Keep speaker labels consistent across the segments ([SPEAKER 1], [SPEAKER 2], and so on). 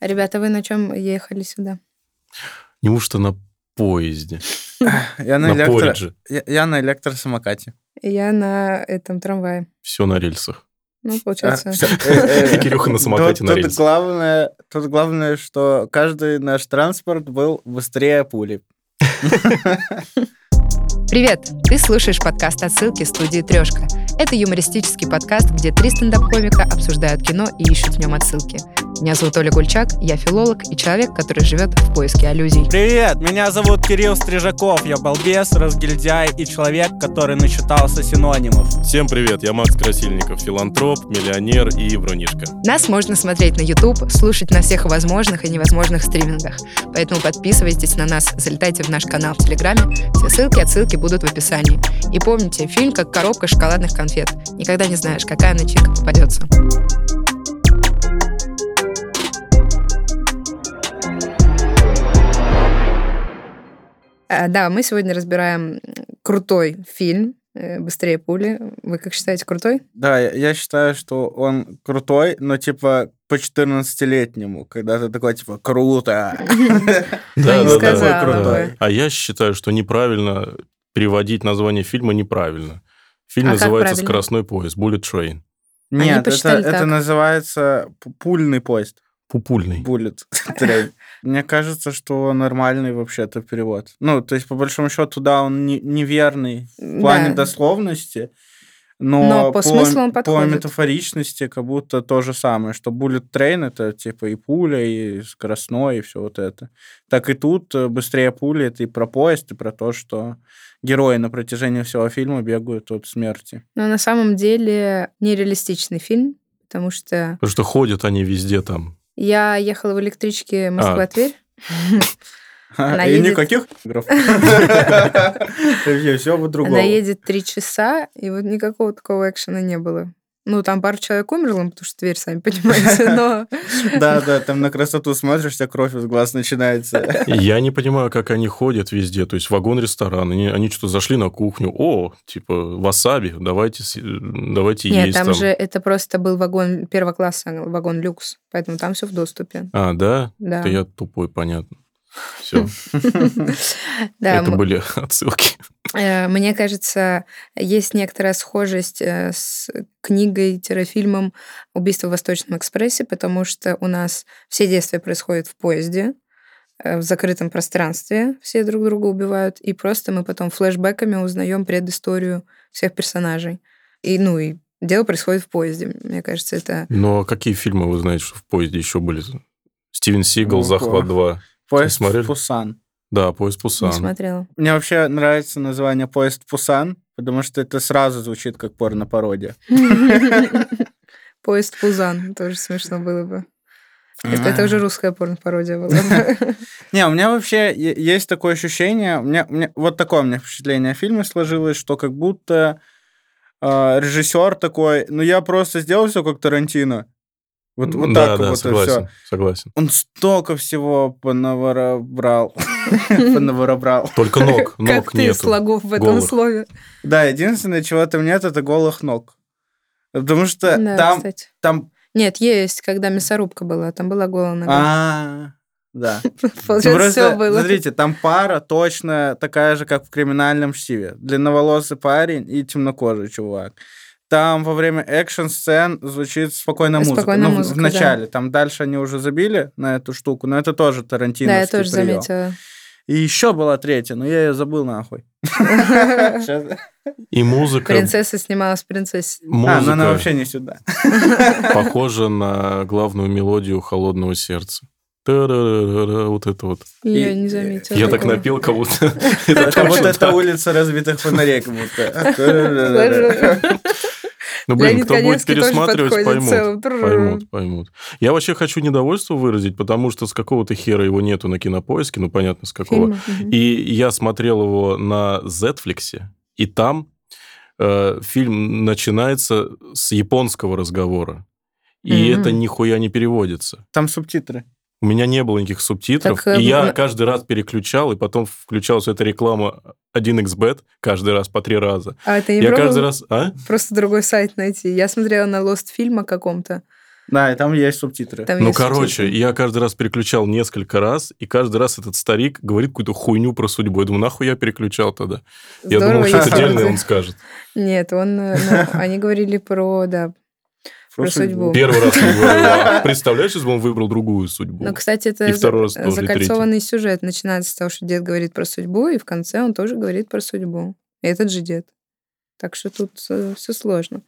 [SPEAKER 1] Ребята, вы на чем ехали сюда?
[SPEAKER 2] Неужто на поезде?
[SPEAKER 3] Я на,
[SPEAKER 2] На
[SPEAKER 3] электро...
[SPEAKER 2] поридже.
[SPEAKER 3] я, я на электросамокате.
[SPEAKER 1] Я на этом трамвае.
[SPEAKER 2] Все на рельсах.
[SPEAKER 1] Ну,
[SPEAKER 3] А,
[SPEAKER 1] получается.
[SPEAKER 3] всё, э, э,
[SPEAKER 2] Кирюха на самокате на рельсах.
[SPEAKER 3] главное, тут главное, что каждый наш транспорт был быстрее пули.
[SPEAKER 4] Привет! Ты слушаешь подкаст «Отсылки» студии «Трешка». Это юмористический подкаст, где три стендап-комика обсуждают кино и ищут в нем отсылки. Меня зовут Оля Гульчак, я филолог и человек, который живет в поиске аллюзий.
[SPEAKER 5] Привет, меня зовут Кирилл Стрижаков, я балбес, разгильдяй и человек, который начитался синонимов.
[SPEAKER 2] Всем привет, я Макс Красильников, филантроп, миллионер и врунишка.
[SPEAKER 4] Нас можно смотреть на YouTube, слушать на всех возможных и невозможных стримингах. Поэтому подписывайтесь на нас, залетайте в наш канал в Телеграме. Все ссылки, отсылки будут в описании. И помните, фильм как коробка шоколадных конфет. Никогда не знаешь, какая начинка попадется.
[SPEAKER 1] Да, мы сегодня разбираем крутой фильм э, «Быстрее пули». Вы как считаете, крутой?
[SPEAKER 3] Да, я, считаю, что он крутой, но типа по 14-летнему, когда ты такой, типа, круто.
[SPEAKER 1] Да,
[SPEAKER 3] не
[SPEAKER 1] да,
[SPEAKER 3] сказала
[SPEAKER 1] да.
[SPEAKER 2] А я считаю, что неправильно переводить название фильма неправильно. Фильм
[SPEAKER 1] А
[SPEAKER 2] называется? «Скоростной поезд», «Bullet Train».
[SPEAKER 3] Нет, это, называется пульный поезд.
[SPEAKER 2] Пупульный.
[SPEAKER 3] Bullet train. Мне кажется, что нормальный вообще-то перевод. Ну, то есть, по большому счету, да, он не- неверный в плане
[SPEAKER 1] Да.
[SPEAKER 3] дословности, но,
[SPEAKER 1] Но по смыслу он
[SPEAKER 3] по метафоричности как будто то же самое, что bullet train это типа и пуля, и скоростной, и все вот это. Так и тут э, быстрее пули это и про поезд, и про то, что герои на протяжении всего фильма бегают от смерти.
[SPEAKER 1] Но на самом деле нереалистичный фильм, потому что
[SPEAKER 2] Потому что ходят они везде там.
[SPEAKER 1] Я ехала в электричке Москва-Тверь. Она
[SPEAKER 3] и
[SPEAKER 1] едет-
[SPEAKER 3] никаких. Вообще все вот другого.
[SPEAKER 1] Она едет три часа, и вот никакого такого экшена не было. Ну, там пару человек умерло, потому что Тверь, сами понимаете, но...
[SPEAKER 3] Да, да, там на красоту смотришь, тебя кровь из глаз начинается.
[SPEAKER 2] Я не понимаю, как они ходят везде. То есть вагон-ресторан. Они, они что-то зашли на кухню. О, типа, васаби, давайте, давайте
[SPEAKER 1] Нет,
[SPEAKER 2] есть
[SPEAKER 1] там
[SPEAKER 2] там.
[SPEAKER 1] же это просто был вагон первого класса, вагон люкс, поэтому там все в доступе.
[SPEAKER 2] А, да?
[SPEAKER 1] Да.
[SPEAKER 2] Это я тупой, понятно. Все, это были отсылки.
[SPEAKER 1] Э, Мне кажется, есть некоторая схожесть э, с книгой-фильмом «Убийство в Восточном экспрессе», потому что у нас все действия происходят в поезде, э, в закрытом пространстве, все друг друга убивают, и просто мы потом флешбэками узнаем предысторию всех персонажей. И, ну, и дело происходит в поезде. Мне кажется, это...
[SPEAKER 2] Но какие фильмы вы знаете, что в поезде еще были? Стивен Сигал,
[SPEAKER 3] Ну,
[SPEAKER 2] «Захват 2».
[SPEAKER 3] Поезд
[SPEAKER 2] смотрели?
[SPEAKER 3] Пусан.
[SPEAKER 2] Да, «Поезд
[SPEAKER 1] Не
[SPEAKER 2] Пусан».
[SPEAKER 1] смотрела.
[SPEAKER 3] Мне вообще нравится название «Поезд Пусан», потому что это сразу звучит как порно-пародия.
[SPEAKER 1] Поезд Пузан. Тоже смешно было бы. Это, это уже русская порно-пародия была. бы.
[SPEAKER 3] Не, у меня вообще есть такое ощущение, у меня, у меня- вот такое у меня впечатление о фильме сложилось, что как будто режиссер такой, ну я просто сделал все как Тарантино. Вот, вот
[SPEAKER 2] да,
[SPEAKER 3] так
[SPEAKER 2] да,
[SPEAKER 3] вот и
[SPEAKER 2] согласен,
[SPEAKER 3] все.
[SPEAKER 2] согласен.
[SPEAKER 3] Он столько всего понаворобрал. Понаворобрал.
[SPEAKER 2] Только ног,
[SPEAKER 1] Как
[SPEAKER 2] ног
[SPEAKER 1] ты
[SPEAKER 2] нету.
[SPEAKER 1] слогов в этом
[SPEAKER 2] голых.
[SPEAKER 1] слове.
[SPEAKER 3] Да, единственное, чего там нет, это голых ног. Потому что
[SPEAKER 1] Да,
[SPEAKER 3] там,
[SPEAKER 1] кстати.
[SPEAKER 3] там,
[SPEAKER 1] Нет, есть, когда мясорубка была, там была голая нога.
[SPEAKER 3] а, да.
[SPEAKER 1] Получается,
[SPEAKER 3] Просто,
[SPEAKER 1] все было.
[SPEAKER 3] Смотрите, там пара точно такая же, как в криминальном чтиве. Длинноволосый парень и темнокожий чувак. Там во время экшн-сцен звучит спокойная музыка.
[SPEAKER 1] Спокойная
[SPEAKER 3] ну, в-
[SPEAKER 1] музыка,
[SPEAKER 3] в
[SPEAKER 1] да.
[SPEAKER 3] начале. Там дальше они уже забили на эту штуку, но это тоже Тарантино.
[SPEAKER 1] Да, я тоже заметила.
[SPEAKER 3] И еще была третья, но я ее забыл нахуй.
[SPEAKER 2] И музыка,
[SPEAKER 1] Принцесса снималась в принцессе.
[SPEAKER 3] А, но она
[SPEAKER 2] музыка
[SPEAKER 3] вообще не сюда.
[SPEAKER 2] похожа на главную мелодию «Холодного сердца». Вот это вот.
[SPEAKER 1] Я не заметила.
[SPEAKER 2] Я так напил, как будто...
[SPEAKER 3] Это улица разбитых фонарей, как будто.
[SPEAKER 2] Ну, блин,
[SPEAKER 1] Леонид
[SPEAKER 2] кто будет
[SPEAKER 1] Каневский тоже
[SPEAKER 2] пересматривать, поймут.
[SPEAKER 1] целым.
[SPEAKER 2] Поймут, поймут. Я вообще хочу недовольство выразить, потому что с какого-то хера его нету на кинопоиске, ну, понятно, с какого.
[SPEAKER 1] Фильма.
[SPEAKER 2] И я смотрел его на Netflix, и там э, фильм начинается с японского разговора. И
[SPEAKER 1] Мгм.
[SPEAKER 2] это нихуя не переводится.
[SPEAKER 3] Там субтитры.
[SPEAKER 2] У меня не было никаких субтитров,
[SPEAKER 1] Так, э,
[SPEAKER 2] и я каждый раз переключал, и потом включалась эта реклама 1xbet каждый раз по три раза.
[SPEAKER 1] А ты не
[SPEAKER 2] я каждый раз... А?
[SPEAKER 1] просто другой сайт найти? Я смотрела на Lost фильм о каком-то.
[SPEAKER 3] Да, и там есть субтитры.
[SPEAKER 1] Там
[SPEAKER 2] Ну,
[SPEAKER 1] есть
[SPEAKER 2] короче,
[SPEAKER 1] субтитры.
[SPEAKER 2] я каждый раз переключал несколько раз, и каждый раз этот старик говорит какую-то хуйню про судьбу. Я думаю, нахуй я переключал тогда? Я
[SPEAKER 1] Здорово,
[SPEAKER 2] думал, что это отдельно
[SPEAKER 1] бы-
[SPEAKER 2] он скажет.
[SPEAKER 1] Нет, он, э, ну, они говорили про, да, про судьбу.
[SPEAKER 2] Первый раз а представляешь, если бы он выбрал другую судьбу?
[SPEAKER 1] Но, кстати, это
[SPEAKER 2] И второй раз
[SPEAKER 1] за-
[SPEAKER 2] тоже, и
[SPEAKER 1] закольцованный сюжет. Начинается с того, что дед говорит про судьбу, и в конце он тоже говорит про судьбу. И этот же дед. Так что тут все сложно.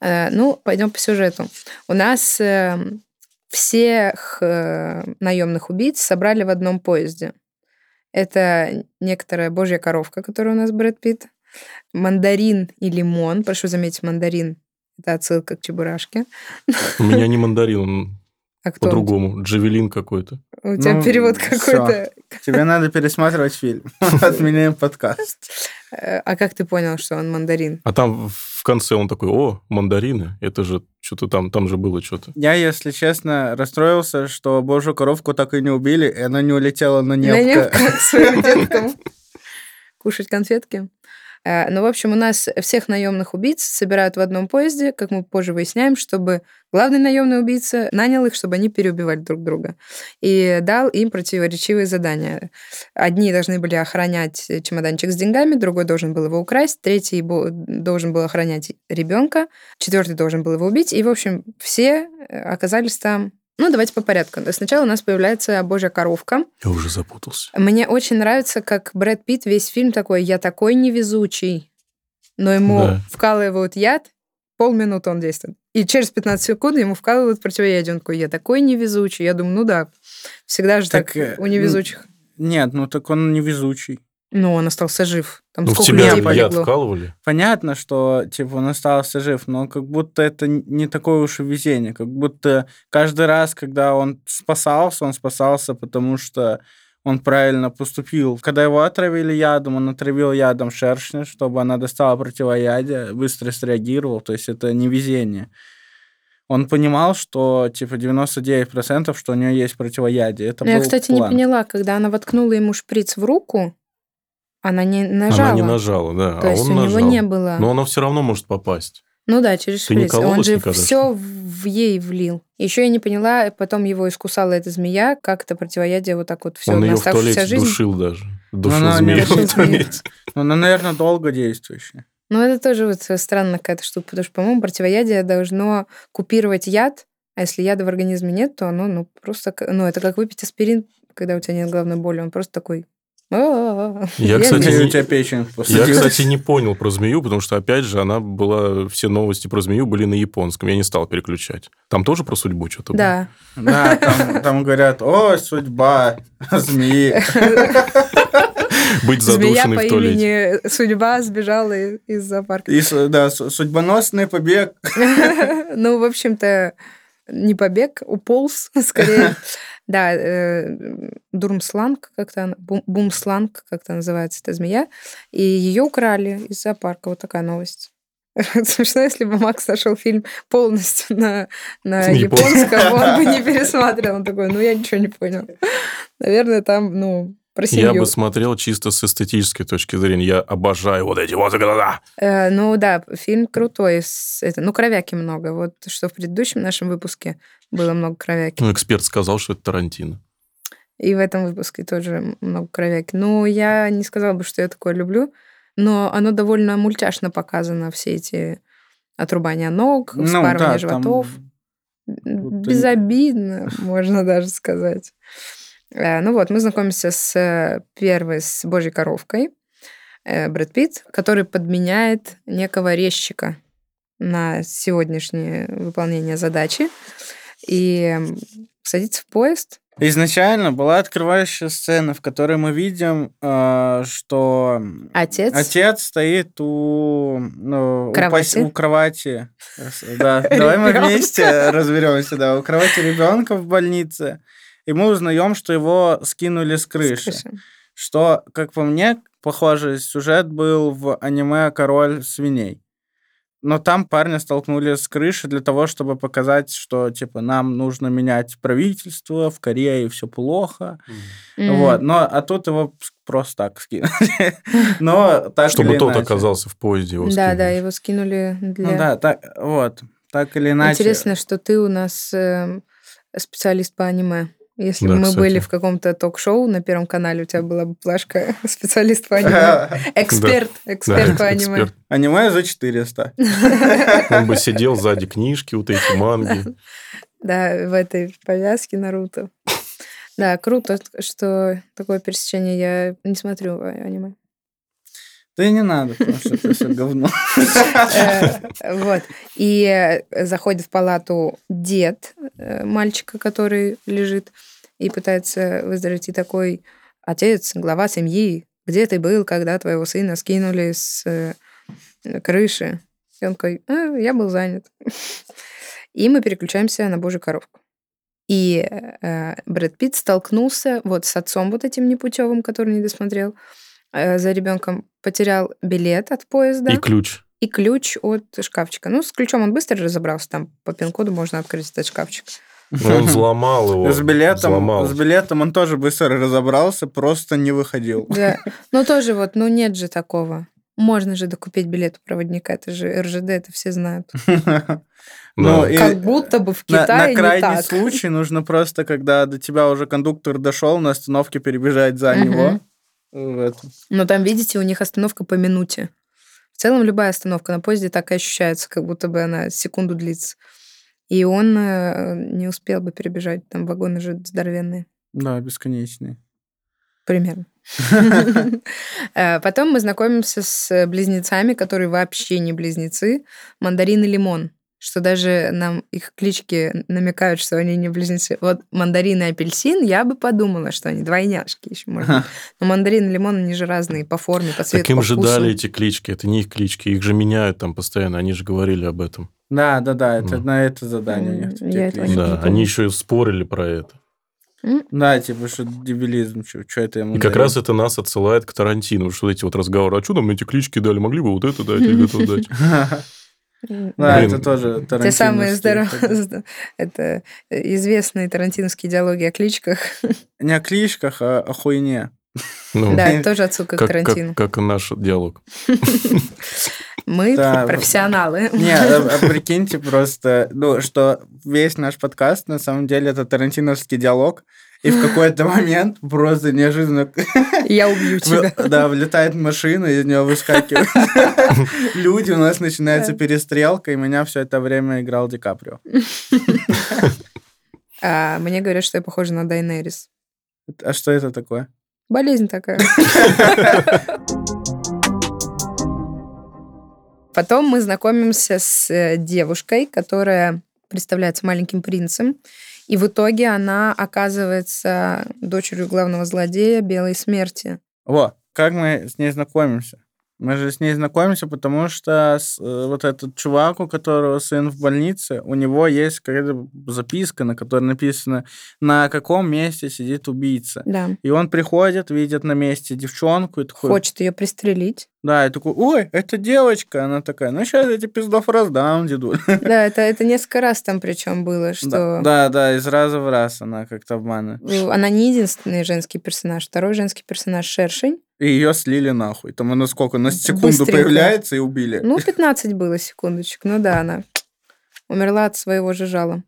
[SPEAKER 1] Э, Ну, пойдем по сюжету. У нас э, всех наемных убийц собрали в одном поезде. Это некоторая божья коровка, которая у нас Брэд Питт, мандарин и лимон. Прошу заметить, мандарин — это отсылка к Чебурашке.
[SPEAKER 2] У меня не мандарин, он
[SPEAKER 1] А кто? он?
[SPEAKER 2] по-другому. Джавелин какой-то.
[SPEAKER 1] У тебя
[SPEAKER 3] Ну,
[SPEAKER 1] перевод какой-то.
[SPEAKER 3] Тебе надо пересматривать фильм. Отменяем подкаст.
[SPEAKER 1] А как ты понял, что он мандарин?
[SPEAKER 2] А там в конце он такой, о, мандарины, это же что-то там, там же было что-то.
[SPEAKER 3] Я, если честно, расстроился, что божью коровку так и не убили, и она не улетела на
[SPEAKER 1] На
[SPEAKER 3] небко.
[SPEAKER 1] небко к своим деткам. Кушать конфетки. Э, Ну, в общем, у нас всех наемных убийц собирают в одном поезде, как мы позже выясняем, чтобы главный наемный убийца нанял их, чтобы они переубивали друг друга. И дал им противоречивые задания. Одни должны были охранять чемоданчик с деньгами, другой должен был его украсть, третий должен был охранять ребенка, четвертый должен был его убить. И, в общем, все оказались там. Ну, давайте по порядку. Сначала у нас появляется божья коровка,
[SPEAKER 2] Я уже запутался.
[SPEAKER 1] мне очень нравится, как Брэд Питт весь фильм такой, я такой невезучий, но ему
[SPEAKER 2] Да.
[SPEAKER 1] вкалывают яд, полминуты он действует. И через 15 секунд ему вкалывают противоядие. Он такой, я такой невезучий. Я думаю, ну да, всегда же так,
[SPEAKER 3] Так, э,
[SPEAKER 1] у невезучих.
[SPEAKER 3] Нет, ну так он невезучий.
[SPEAKER 1] Ну, он остался жив. Там
[SPEAKER 2] Ну, в тебя яд вкалывали?
[SPEAKER 3] Понятно, что типа он остался жив, но как будто это не такое уж и везение. Как будто каждый раз, когда он спасался, он спасался, потому что он правильно поступил. Когда его отравили ядом, он отравил ядом шершня, чтобы она достала противоядие, быстро среагировал. То есть это не везение. Он понимал, что типа 99%, что у нее есть противоядие. Это
[SPEAKER 1] Ну, я,
[SPEAKER 3] был
[SPEAKER 1] кстати,
[SPEAKER 3] план.
[SPEAKER 1] не поняла, когда она воткнула ему шприц в руку, она не нажала.
[SPEAKER 2] Она не нажала, да,
[SPEAKER 1] То
[SPEAKER 2] а
[SPEAKER 1] есть
[SPEAKER 2] он
[SPEAKER 1] у него
[SPEAKER 2] нажал.
[SPEAKER 1] не было.
[SPEAKER 2] Но она все равно может попасть.
[SPEAKER 1] Ну да, через
[SPEAKER 2] Ты не
[SPEAKER 1] шприц. Он же
[SPEAKER 2] никогда,
[SPEAKER 1] все
[SPEAKER 2] что
[SPEAKER 1] в ей влил. Еще я не поняла, потом его искусала эта змея, как это противоядие вот так вот все
[SPEAKER 2] он
[SPEAKER 1] на
[SPEAKER 2] ее в туалете
[SPEAKER 1] жизнь.
[SPEAKER 2] душил даже. Душил
[SPEAKER 3] она
[SPEAKER 2] змею в туалете.
[SPEAKER 3] Ну, Она, наверное, долго действующая.
[SPEAKER 1] Ну, это тоже вот странная какая-то штука, потому что, по-моему, противоядие должно купировать яд, а если яда в организме нет, то оно, ну, просто, ну, это как выпить аспирин, когда у тебя нет головной боли, он просто такой...
[SPEAKER 2] Я, кстати, не-
[SPEAKER 3] тебя печень
[SPEAKER 2] Я, кстати, не понял про змею, потому что, опять же, она была... Все новости про змею были на японском. Я не стал переключать. Там тоже про судьбу что-то было?
[SPEAKER 1] Да.
[SPEAKER 3] Да, там, там говорят, о, судьба змеи.
[SPEAKER 2] Быть
[SPEAKER 1] Змея
[SPEAKER 2] задушенной
[SPEAKER 1] по
[SPEAKER 2] в туалете.
[SPEAKER 1] имени Судьба сбежала из зоопарка.
[SPEAKER 3] И, да, судьбоносный побег.
[SPEAKER 1] Ну, в общем-то, не побег, уполз скорее. Да, э, Дурмсланг, как-то Бумсланг, как-то называется эта змея, и ее украли из зоопарка. Вот такая новость. Смешно, если бы Макс нашел фильм полностью на, на
[SPEAKER 2] японском,
[SPEAKER 1] он бы не пересматривал. Он такой, ну, я ничего не понял. Наверное, там, ну, про
[SPEAKER 2] Я
[SPEAKER 1] семью.
[SPEAKER 2] бы смотрел чисто с эстетической точки зрения. Я обожаю вот эти вот глаза.
[SPEAKER 1] Э, ну да, фильм крутой. с- это, ну, кровяки много. Вот что в предыдущем нашем выпуске было много кровяки.
[SPEAKER 2] Ну, эксперт сказал, что это Тарантино.
[SPEAKER 1] И в этом выпуске тоже много кровяки. Ну, я не сказала бы, что я такое люблю, но оно довольно мультяшно показано, все эти отрубания ног,
[SPEAKER 3] Ну,
[SPEAKER 1] вспарывание
[SPEAKER 3] да, там
[SPEAKER 1] животов.
[SPEAKER 3] будто-
[SPEAKER 1] Безобидно, можно даже сказать. Э, Ну вот, мы знакомимся с э, первой, с Божьей коровкой, э, Брэд Питт, который подменяет некого резчика на сегодняшнее выполнение задачи и садится в поезд.
[SPEAKER 3] Изначально была открывающая сцена, в которой мы видим, что
[SPEAKER 1] Отец,
[SPEAKER 3] отец стоит у, ну, у
[SPEAKER 1] Кровати.
[SPEAKER 3] пос- у кровати. Да, давай мы вместе разберемся. Да, у кровати ребенка в больнице. И мы узнаем, что его скинули с
[SPEAKER 1] с
[SPEAKER 3] крыши.
[SPEAKER 1] крыши.
[SPEAKER 3] Что, как по мне, похожий сюжет был в аниме «Король свиней». Но там парня столкнули с крыши для того, чтобы показать, что, типа, нам нужно менять правительство, в Корее все плохо.
[SPEAKER 1] М.
[SPEAKER 3] Вот. Но, а тут его просто так скинули. Но так
[SPEAKER 2] Чтобы
[SPEAKER 3] или
[SPEAKER 2] тот
[SPEAKER 3] иначе.
[SPEAKER 2] оказался в поезде. его
[SPEAKER 1] Да, да, его скинули для...
[SPEAKER 3] Ну да, так, вот. Так или иначе.
[SPEAKER 1] Интересно, что ты у нас э, специалист по аниме. Если
[SPEAKER 2] Да,
[SPEAKER 1] бы мы
[SPEAKER 2] кстати.
[SPEAKER 1] были в каком-то ток-шоу на Первом канале, у тебя была бы плашка специалист по аниме. Эксперт, эксперт по аниме.
[SPEAKER 3] Аниме за 400.
[SPEAKER 2] Он бы сидел сзади книжки, вот эти манги.
[SPEAKER 1] Да, в этой повязке Наруто. Да, круто, что такое пересечение. Я не смотрю а- аниме.
[SPEAKER 3] Да не надо, потому что это все говно.
[SPEAKER 1] Э, Вот. И э, заходит в палату дед э, мальчика, который лежит и пытается выздороветь. И такой, отец, глава семьи, где ты был, когда твоего сына скинули с крыши? И он такой, «А, я был занят. И мы переключаемся на Божью коровку. И э, Брэд Питт столкнулся вот с отцом вот этим непутевым, который не досмотрел за ребенком, потерял билет от поезда
[SPEAKER 2] И ключ.
[SPEAKER 1] и ключ от шкафчика. Ну, с ключом он быстро разобрался, там по пин-коду можно открыть этот шкафчик.
[SPEAKER 2] Но он взломал его.
[SPEAKER 3] С билетом,
[SPEAKER 2] Взломал.
[SPEAKER 3] с билетом он тоже быстро разобрался, просто не выходил.
[SPEAKER 1] Да. Ну, тоже вот, ну, нет же такого. Можно же докупить билет у проводника, это же РЖД, это все знают.
[SPEAKER 3] Ну,
[SPEAKER 2] Да.
[SPEAKER 3] и
[SPEAKER 1] Как будто бы в
[SPEAKER 3] на, на
[SPEAKER 1] Китае не
[SPEAKER 3] крайний
[SPEAKER 1] так.
[SPEAKER 3] случай нужно просто, когда до тебя уже кондуктор дошел, на остановке перебежать за него. В.
[SPEAKER 1] Но там, видите, у них остановка по минуте. В целом, любая остановка на поезде так и ощущается, как будто бы она секунду длится. И он э, не успел бы перебежать, там вагоны же здоровенные.
[SPEAKER 3] Да, бесконечный.
[SPEAKER 1] Примерно. Э, Потом мы знакомимся с близнецами, которые вообще не близнецы. Мандарин и лимон. Что даже нам их клички намекают, что они не близнецы. Вот мандарин и апельсин, я бы подумала, что они двойняшки еще, может быть. Но мандарин и лимон, они же разные по форме, по цвету,
[SPEAKER 2] Так им
[SPEAKER 1] по
[SPEAKER 2] же
[SPEAKER 1] вкусу.
[SPEAKER 2] дали эти клички. Это не их клички. Их же меняют там постоянно. Они же говорили об этом.
[SPEAKER 3] Да, да, да, это
[SPEAKER 2] Ну.
[SPEAKER 3] на это задание у
[SPEAKER 1] М,
[SPEAKER 3] них. такие
[SPEAKER 1] я этого
[SPEAKER 3] клички.
[SPEAKER 1] не
[SPEAKER 2] Да, они еще и спорили про это.
[SPEAKER 3] Да, типа, что дебилизм, что это ему
[SPEAKER 2] И как раз это нас отсылает к Тарантину. Что эти вот разговоры. А что нам эти клички дали? Могли бы вот это дать или это дать?
[SPEAKER 3] Да,
[SPEAKER 2] Блин.
[SPEAKER 3] это тоже
[SPEAKER 1] Те самые здоровые... Это известные тарантиновские диалоги о кличках.
[SPEAKER 3] Не о кличках, а о хуйне.
[SPEAKER 2] Ну,
[SPEAKER 1] Да, это тоже отсылка к
[SPEAKER 2] как,
[SPEAKER 1] Тарантину.
[SPEAKER 2] как, как наш диалог.
[SPEAKER 1] Мы
[SPEAKER 3] Да.
[SPEAKER 1] профессионалы.
[SPEAKER 3] Не, а, а прикиньте просто, ну, что весь наш подкаст, на самом деле, это тарантиновский диалог, и в какой-то момент просто неожиданно
[SPEAKER 1] Я убью тебя.
[SPEAKER 3] да, влетает машина, из нее выскакивают люди, у нас начинается перестрелка, и меня все это время играл Ди Каприо.
[SPEAKER 1] А мне говорят, что я похожа на Дайнерис.
[SPEAKER 3] А что это такое?
[SPEAKER 1] Болезнь такая. Потом мы знакомимся с э, девушкой, которая представляется маленьким принцем. И в итоге она оказывается дочерью главного злодея Белой Смерти.
[SPEAKER 3] Во, как мы с ней знакомимся? Мы же с ней знакомимся, потому что с- э, вот этот чувак, у которого сын в больнице, у него есть какая-то записка, на которой написано, на каком месте сидит убийца.
[SPEAKER 1] Да.
[SPEAKER 3] И он приходит, видит на месте девчонку и такой,
[SPEAKER 1] Хочет ее пристрелить.
[SPEAKER 3] да, и такой, ой, это девочка. Она такая, ну сейчас я тебе пиздов раздам, деду.
[SPEAKER 1] Да, это, это несколько раз там причем было,
[SPEAKER 3] Да,
[SPEAKER 1] что
[SPEAKER 3] да, да, из раза в раз она как-то обманывает.
[SPEAKER 1] э, она не единственный женский персонаж. Второй женский персонаж Шершень.
[SPEAKER 3] И ее слили нахуй. Там она сколько, на секунду
[SPEAKER 1] Быстренько.
[SPEAKER 3] появляется и убили.
[SPEAKER 1] Ну, 15 было секундочек. Ну да, она умерла от своего же жала.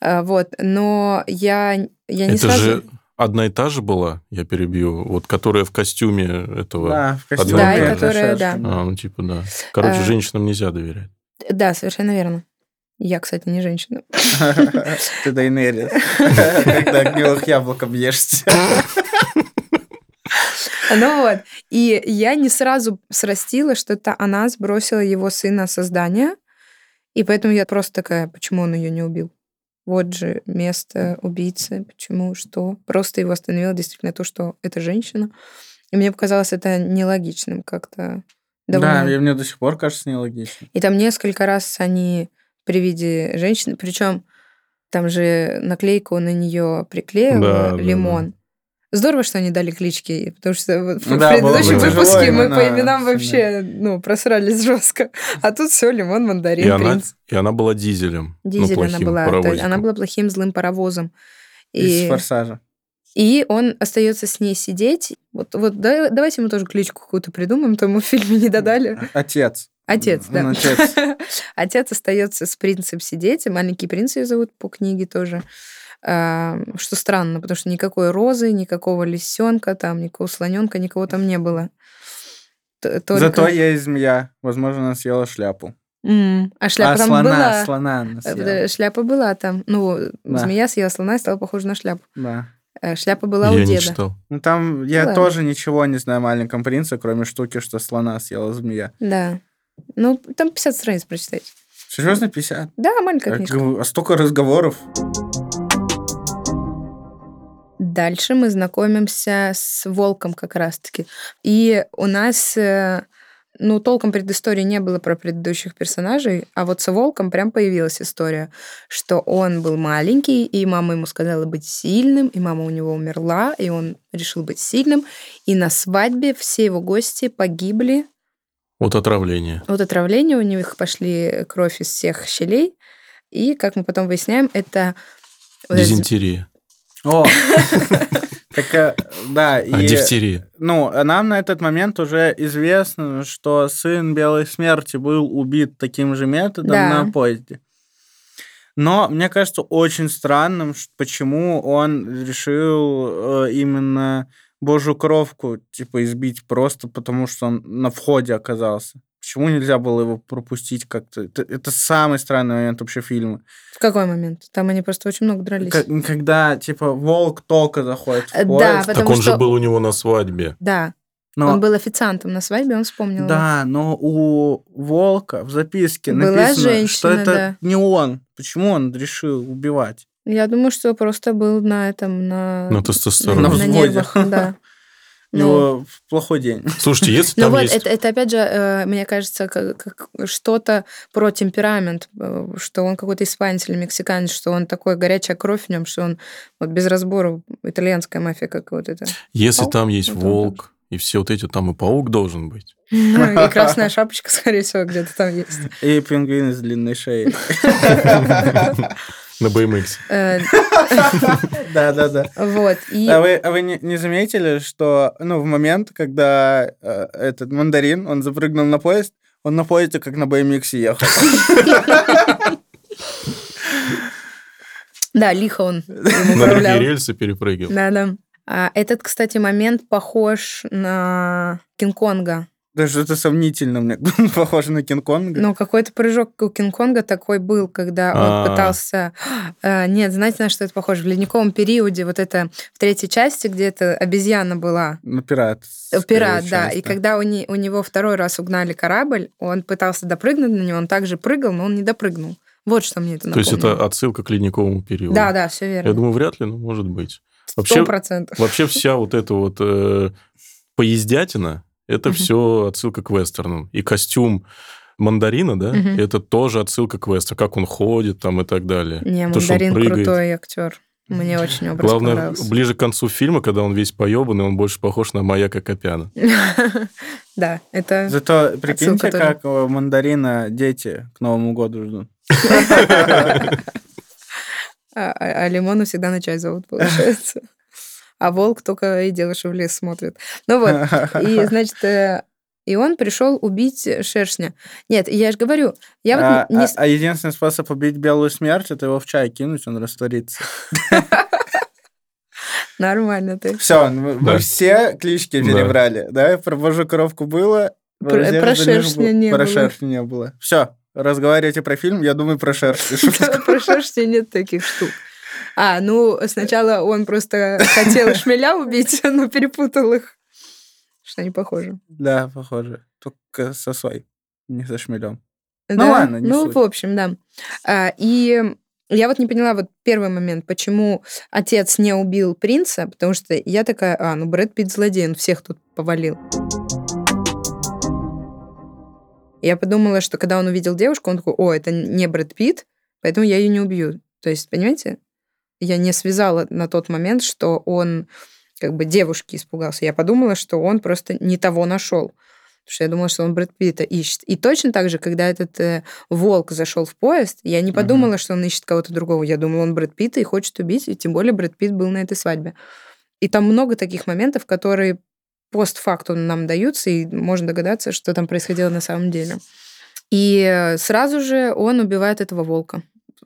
[SPEAKER 1] А, Вот, но я, я не
[SPEAKER 2] это
[SPEAKER 1] сразу...
[SPEAKER 2] же одна и та же была, я перебью, вот которая в костюме этого.
[SPEAKER 3] Да, в костюме.
[SPEAKER 2] Да, и
[SPEAKER 1] которая, да.
[SPEAKER 2] А, ну типа да. Короче,
[SPEAKER 1] А.
[SPEAKER 2] женщинам нельзя доверять.
[SPEAKER 1] Да, совершенно верно. Я, кстати, не женщина.
[SPEAKER 3] Ты Дайнерис. Когда гнилых яблок объешься.
[SPEAKER 1] Ну вот. И я не сразу срастила, что это она сбросила его сына со здания. И поэтому я просто такая, почему он ее не убил? Вот же место убийцы. Почему? Что? Просто его остановило действительно то, что это женщина. И мне показалось это нелогичным как-то.
[SPEAKER 3] Да,
[SPEAKER 1] довольно.
[SPEAKER 3] и мне до сих пор кажется нелогично.
[SPEAKER 1] И там несколько раз они при виде женщины, причем там же наклейку на нее приклеил
[SPEAKER 2] Да, да,
[SPEAKER 1] лимон. Здорово, что они дали клички, потому что вот в
[SPEAKER 3] Да, было
[SPEAKER 1] предыдущем
[SPEAKER 3] тяжело
[SPEAKER 1] выпуске мы
[SPEAKER 3] именно
[SPEAKER 1] по именам вообще ну, просрались жестко. А тут все, лимон, мандарин,
[SPEAKER 2] И она,
[SPEAKER 1] принц.
[SPEAKER 2] и она была дизелем. ну,
[SPEAKER 1] Дизель она была. то есть она была плохим злым паровозом.
[SPEAKER 3] Из
[SPEAKER 1] И,
[SPEAKER 3] форсажа.
[SPEAKER 1] и он остается с ней сидеть. Вот, вот да- давайте мы тоже кличку какую-то придумаем, то мы в фильме не додали.
[SPEAKER 3] Отец.
[SPEAKER 1] Отец, да.
[SPEAKER 3] Он отец.
[SPEAKER 1] Отец остается с принцем сидеть. Маленький принц ее зовут по книге тоже. А, Что странно, потому что никакой розы, никакого лисенка, там, никакого слоненка, никого там не было. Только-
[SPEAKER 3] Зато есть змея. Возможно, она съела шляпу.
[SPEAKER 1] М, А шляпа
[SPEAKER 3] а
[SPEAKER 1] там
[SPEAKER 3] слона,
[SPEAKER 1] была.
[SPEAKER 3] слона она съела.
[SPEAKER 1] Шляпа была там. Ну,
[SPEAKER 3] Да.
[SPEAKER 1] змея съела слона и стала похожа на шляпу.
[SPEAKER 3] Да.
[SPEAKER 1] Э, Шляпа была у
[SPEAKER 2] Я не
[SPEAKER 1] деда.
[SPEAKER 2] читал.
[SPEAKER 3] Ну там я
[SPEAKER 1] ладно.
[SPEAKER 3] тоже ничего не знаю о маленьком принце, кроме штуки, что слона съела змея.
[SPEAKER 1] Да. Ну, там 50 страниц прочитать.
[SPEAKER 3] Серьезно, 50?
[SPEAKER 1] Да, маленькая книжка.
[SPEAKER 3] а столько разговоров.
[SPEAKER 1] Дальше мы знакомимся с волком как раз-таки. И у нас, э, ну, толком предыстории не было про предыдущих персонажей, а вот с волком прям появилась история, что он был маленький, и мама ему сказала быть сильным, и мама у него умерла, и он решил быть сильным. И на свадьбе все его гости погибли
[SPEAKER 2] От отравления.
[SPEAKER 1] от отравления, у них пошли кровь из всех щелей, и, как мы потом выясняем, это...
[SPEAKER 2] Дизентерия.
[SPEAKER 3] О, так, э, да,
[SPEAKER 2] А,
[SPEAKER 3] и,
[SPEAKER 2] дифтерия.
[SPEAKER 3] ну, нам на этот момент уже известно, что сын Белой Смерти был убит таким же методом
[SPEAKER 1] Да.
[SPEAKER 3] на поезде. Но мне кажется очень странным, почему он решил э, именно Божью кровку типа избить просто потому, что он на входе оказался. Почему нельзя было его пропустить как-то? Это, это самый странный момент вообще фильма.
[SPEAKER 1] В какой момент? Там они просто очень много дрались.
[SPEAKER 3] К- когда, типа, волк только заходит в
[SPEAKER 1] Э, да,
[SPEAKER 3] поезд.
[SPEAKER 1] Потому
[SPEAKER 2] так он
[SPEAKER 1] что-
[SPEAKER 2] же был у него на свадьбе.
[SPEAKER 1] Да,
[SPEAKER 3] но-
[SPEAKER 1] он был официантом на свадьбе, он вспомнил. его.
[SPEAKER 3] Да, но у волка в записке
[SPEAKER 1] Была
[SPEAKER 3] написано, что
[SPEAKER 1] женщина,
[SPEAKER 3] это
[SPEAKER 1] да.
[SPEAKER 3] не он. Почему он решил убивать?
[SPEAKER 1] Я думаю, что просто был на этом, на...
[SPEAKER 2] На тестостероне.
[SPEAKER 3] На
[SPEAKER 1] на нервах, да.
[SPEAKER 3] У
[SPEAKER 1] Ну,
[SPEAKER 3] него плохой день.
[SPEAKER 2] Слушайте, если
[SPEAKER 1] Ну
[SPEAKER 2] там
[SPEAKER 1] вот,
[SPEAKER 2] есть...
[SPEAKER 1] это, это опять же, э, мне кажется, как, как что-то про темперамент, э, что он какой-то испанец или мексиканец, что он такой горячая кровь в нем, что он вот без разбора итальянская мафия, как вот это.
[SPEAKER 2] Если
[SPEAKER 1] паук?
[SPEAKER 2] там есть
[SPEAKER 1] Вот он
[SPEAKER 2] волк, и все вот эти, там и паук должен быть.
[SPEAKER 1] Ну, И красная шапочка, скорее всего, где-то там есть.
[SPEAKER 3] И пингвин с длинной шеей.
[SPEAKER 2] На BMX.
[SPEAKER 1] Э,
[SPEAKER 3] Да-да-да.
[SPEAKER 1] Вот, и...
[SPEAKER 3] А вы, а вы не, не заметили, что ну, в момент, когда э, этот мандарин, он запрыгнул на поезд, он на поезде как на BMX ехал.
[SPEAKER 1] Да, лихо он
[SPEAKER 2] На другие рельсы перепрыгивал.
[SPEAKER 1] Да-да. А этот, кстати, момент похож на Кинг-Конга.
[SPEAKER 3] Даже это сомнительно, мне похоже на Кинг-Конга.
[SPEAKER 1] Ну, какой-то прыжок у Кинг-Конга такой был, когда он
[SPEAKER 2] А.
[SPEAKER 1] пытался... А, Нет, знаете, на что это похоже? В ледниковом периоде, вот это в третьей части, где то обезьяна была.
[SPEAKER 3] Ну, пират.
[SPEAKER 1] Э, Пират, да.
[SPEAKER 3] часть,
[SPEAKER 1] И когда у, не- у него второй раз угнали корабль, он пытался допрыгнуть на него, он также прыгал, но он не допрыгнул. Вот что мне это
[SPEAKER 2] То есть
[SPEAKER 1] напомнило.
[SPEAKER 2] это отсылка к ледниковому периоду.
[SPEAKER 1] Да, да, все верно.
[SPEAKER 2] Я думаю, вряд ли, но может быть.
[SPEAKER 1] Сто
[SPEAKER 2] Вообще,
[SPEAKER 1] процентов.
[SPEAKER 2] вообще вся вот эта вот э, поездятина, это все отсылка к вестернам. И костюм мандарина, да, это тоже отсылка к вестерну, как он ходит там и так далее.
[SPEAKER 1] Не,
[SPEAKER 2] То, что он
[SPEAKER 1] Мандарин крутой актер. Мне очень образ
[SPEAKER 2] Главное,
[SPEAKER 1] понравился.
[SPEAKER 2] ближе к концу фильма, когда он весь поебанный, он больше похож на маяка Копяна.
[SPEAKER 1] Да, это...
[SPEAKER 3] Зато прикиньте, как у мандарина дети к Новому году ждут.
[SPEAKER 1] А, а- а Лимону всегда на чай зовут, получается. А волк только и что в лес смотрит. Ну вот, и, значит, э, и он пришел убить шершня. Нет, я же говорю, я вот
[SPEAKER 3] а,
[SPEAKER 1] не...
[SPEAKER 3] а- а единственный способ убить белую смерть это его в чай кинуть, он растворится.
[SPEAKER 1] Нормально ты.
[SPEAKER 3] Все, мы,
[SPEAKER 2] Да.
[SPEAKER 3] все клички перебрали. Да, про божью коровку было.
[SPEAKER 1] Про- про шершня не
[SPEAKER 3] Про
[SPEAKER 1] было.
[SPEAKER 3] шершня не было. Все, разговаривайте про фильм, я думаю про шершня.
[SPEAKER 1] Про шершня нет таких штук. А, ну, сначала он просто хотел шмеля убить, но перепутал их. Что они похожи.
[SPEAKER 3] Да, похоже. Только со сосой, не со шмелем. Ну
[SPEAKER 1] Да?
[SPEAKER 3] ладно, не
[SPEAKER 1] Ну,
[SPEAKER 3] суть.
[SPEAKER 1] в общем, да. А, и я вот не поняла вот первый момент, почему отец не убил принца, потому что я такая, а, ну Брэд Питт злодей, он всех тут повалил. Я подумала, что когда он увидел девушку, он такой, о, это не Брэд Питт, поэтому я ее не убью. То есть, понимаете, я не связала на тот момент, что он как бы девушки испугался. Я подумала, что он просто не того нашел. Потому что я думала, что он Брэд Питта ищет. И точно так же, когда этот э, волк зашел в поезд, я не подумала, что он ищет кого-то другого. Я думала, он Брэд Питта и хочет убить, и тем более Брэд Питт был на этой свадьбе. И там много таких моментов, которые постфактум нам даются, и можно догадаться, что там происходило на самом деле. И сразу же он убивает этого волка.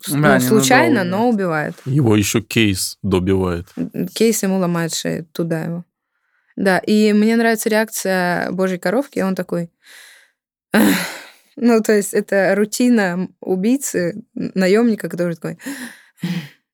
[SPEAKER 3] Да,
[SPEAKER 1] ну, случайно, но убивает.
[SPEAKER 2] Его еще кейс добивает.
[SPEAKER 1] Кейс ему ломает шею, туда его. Да, и мне нравится реакция Божьей коровки, он такой... Ну, то есть это рутина убийцы, наемника, который такой...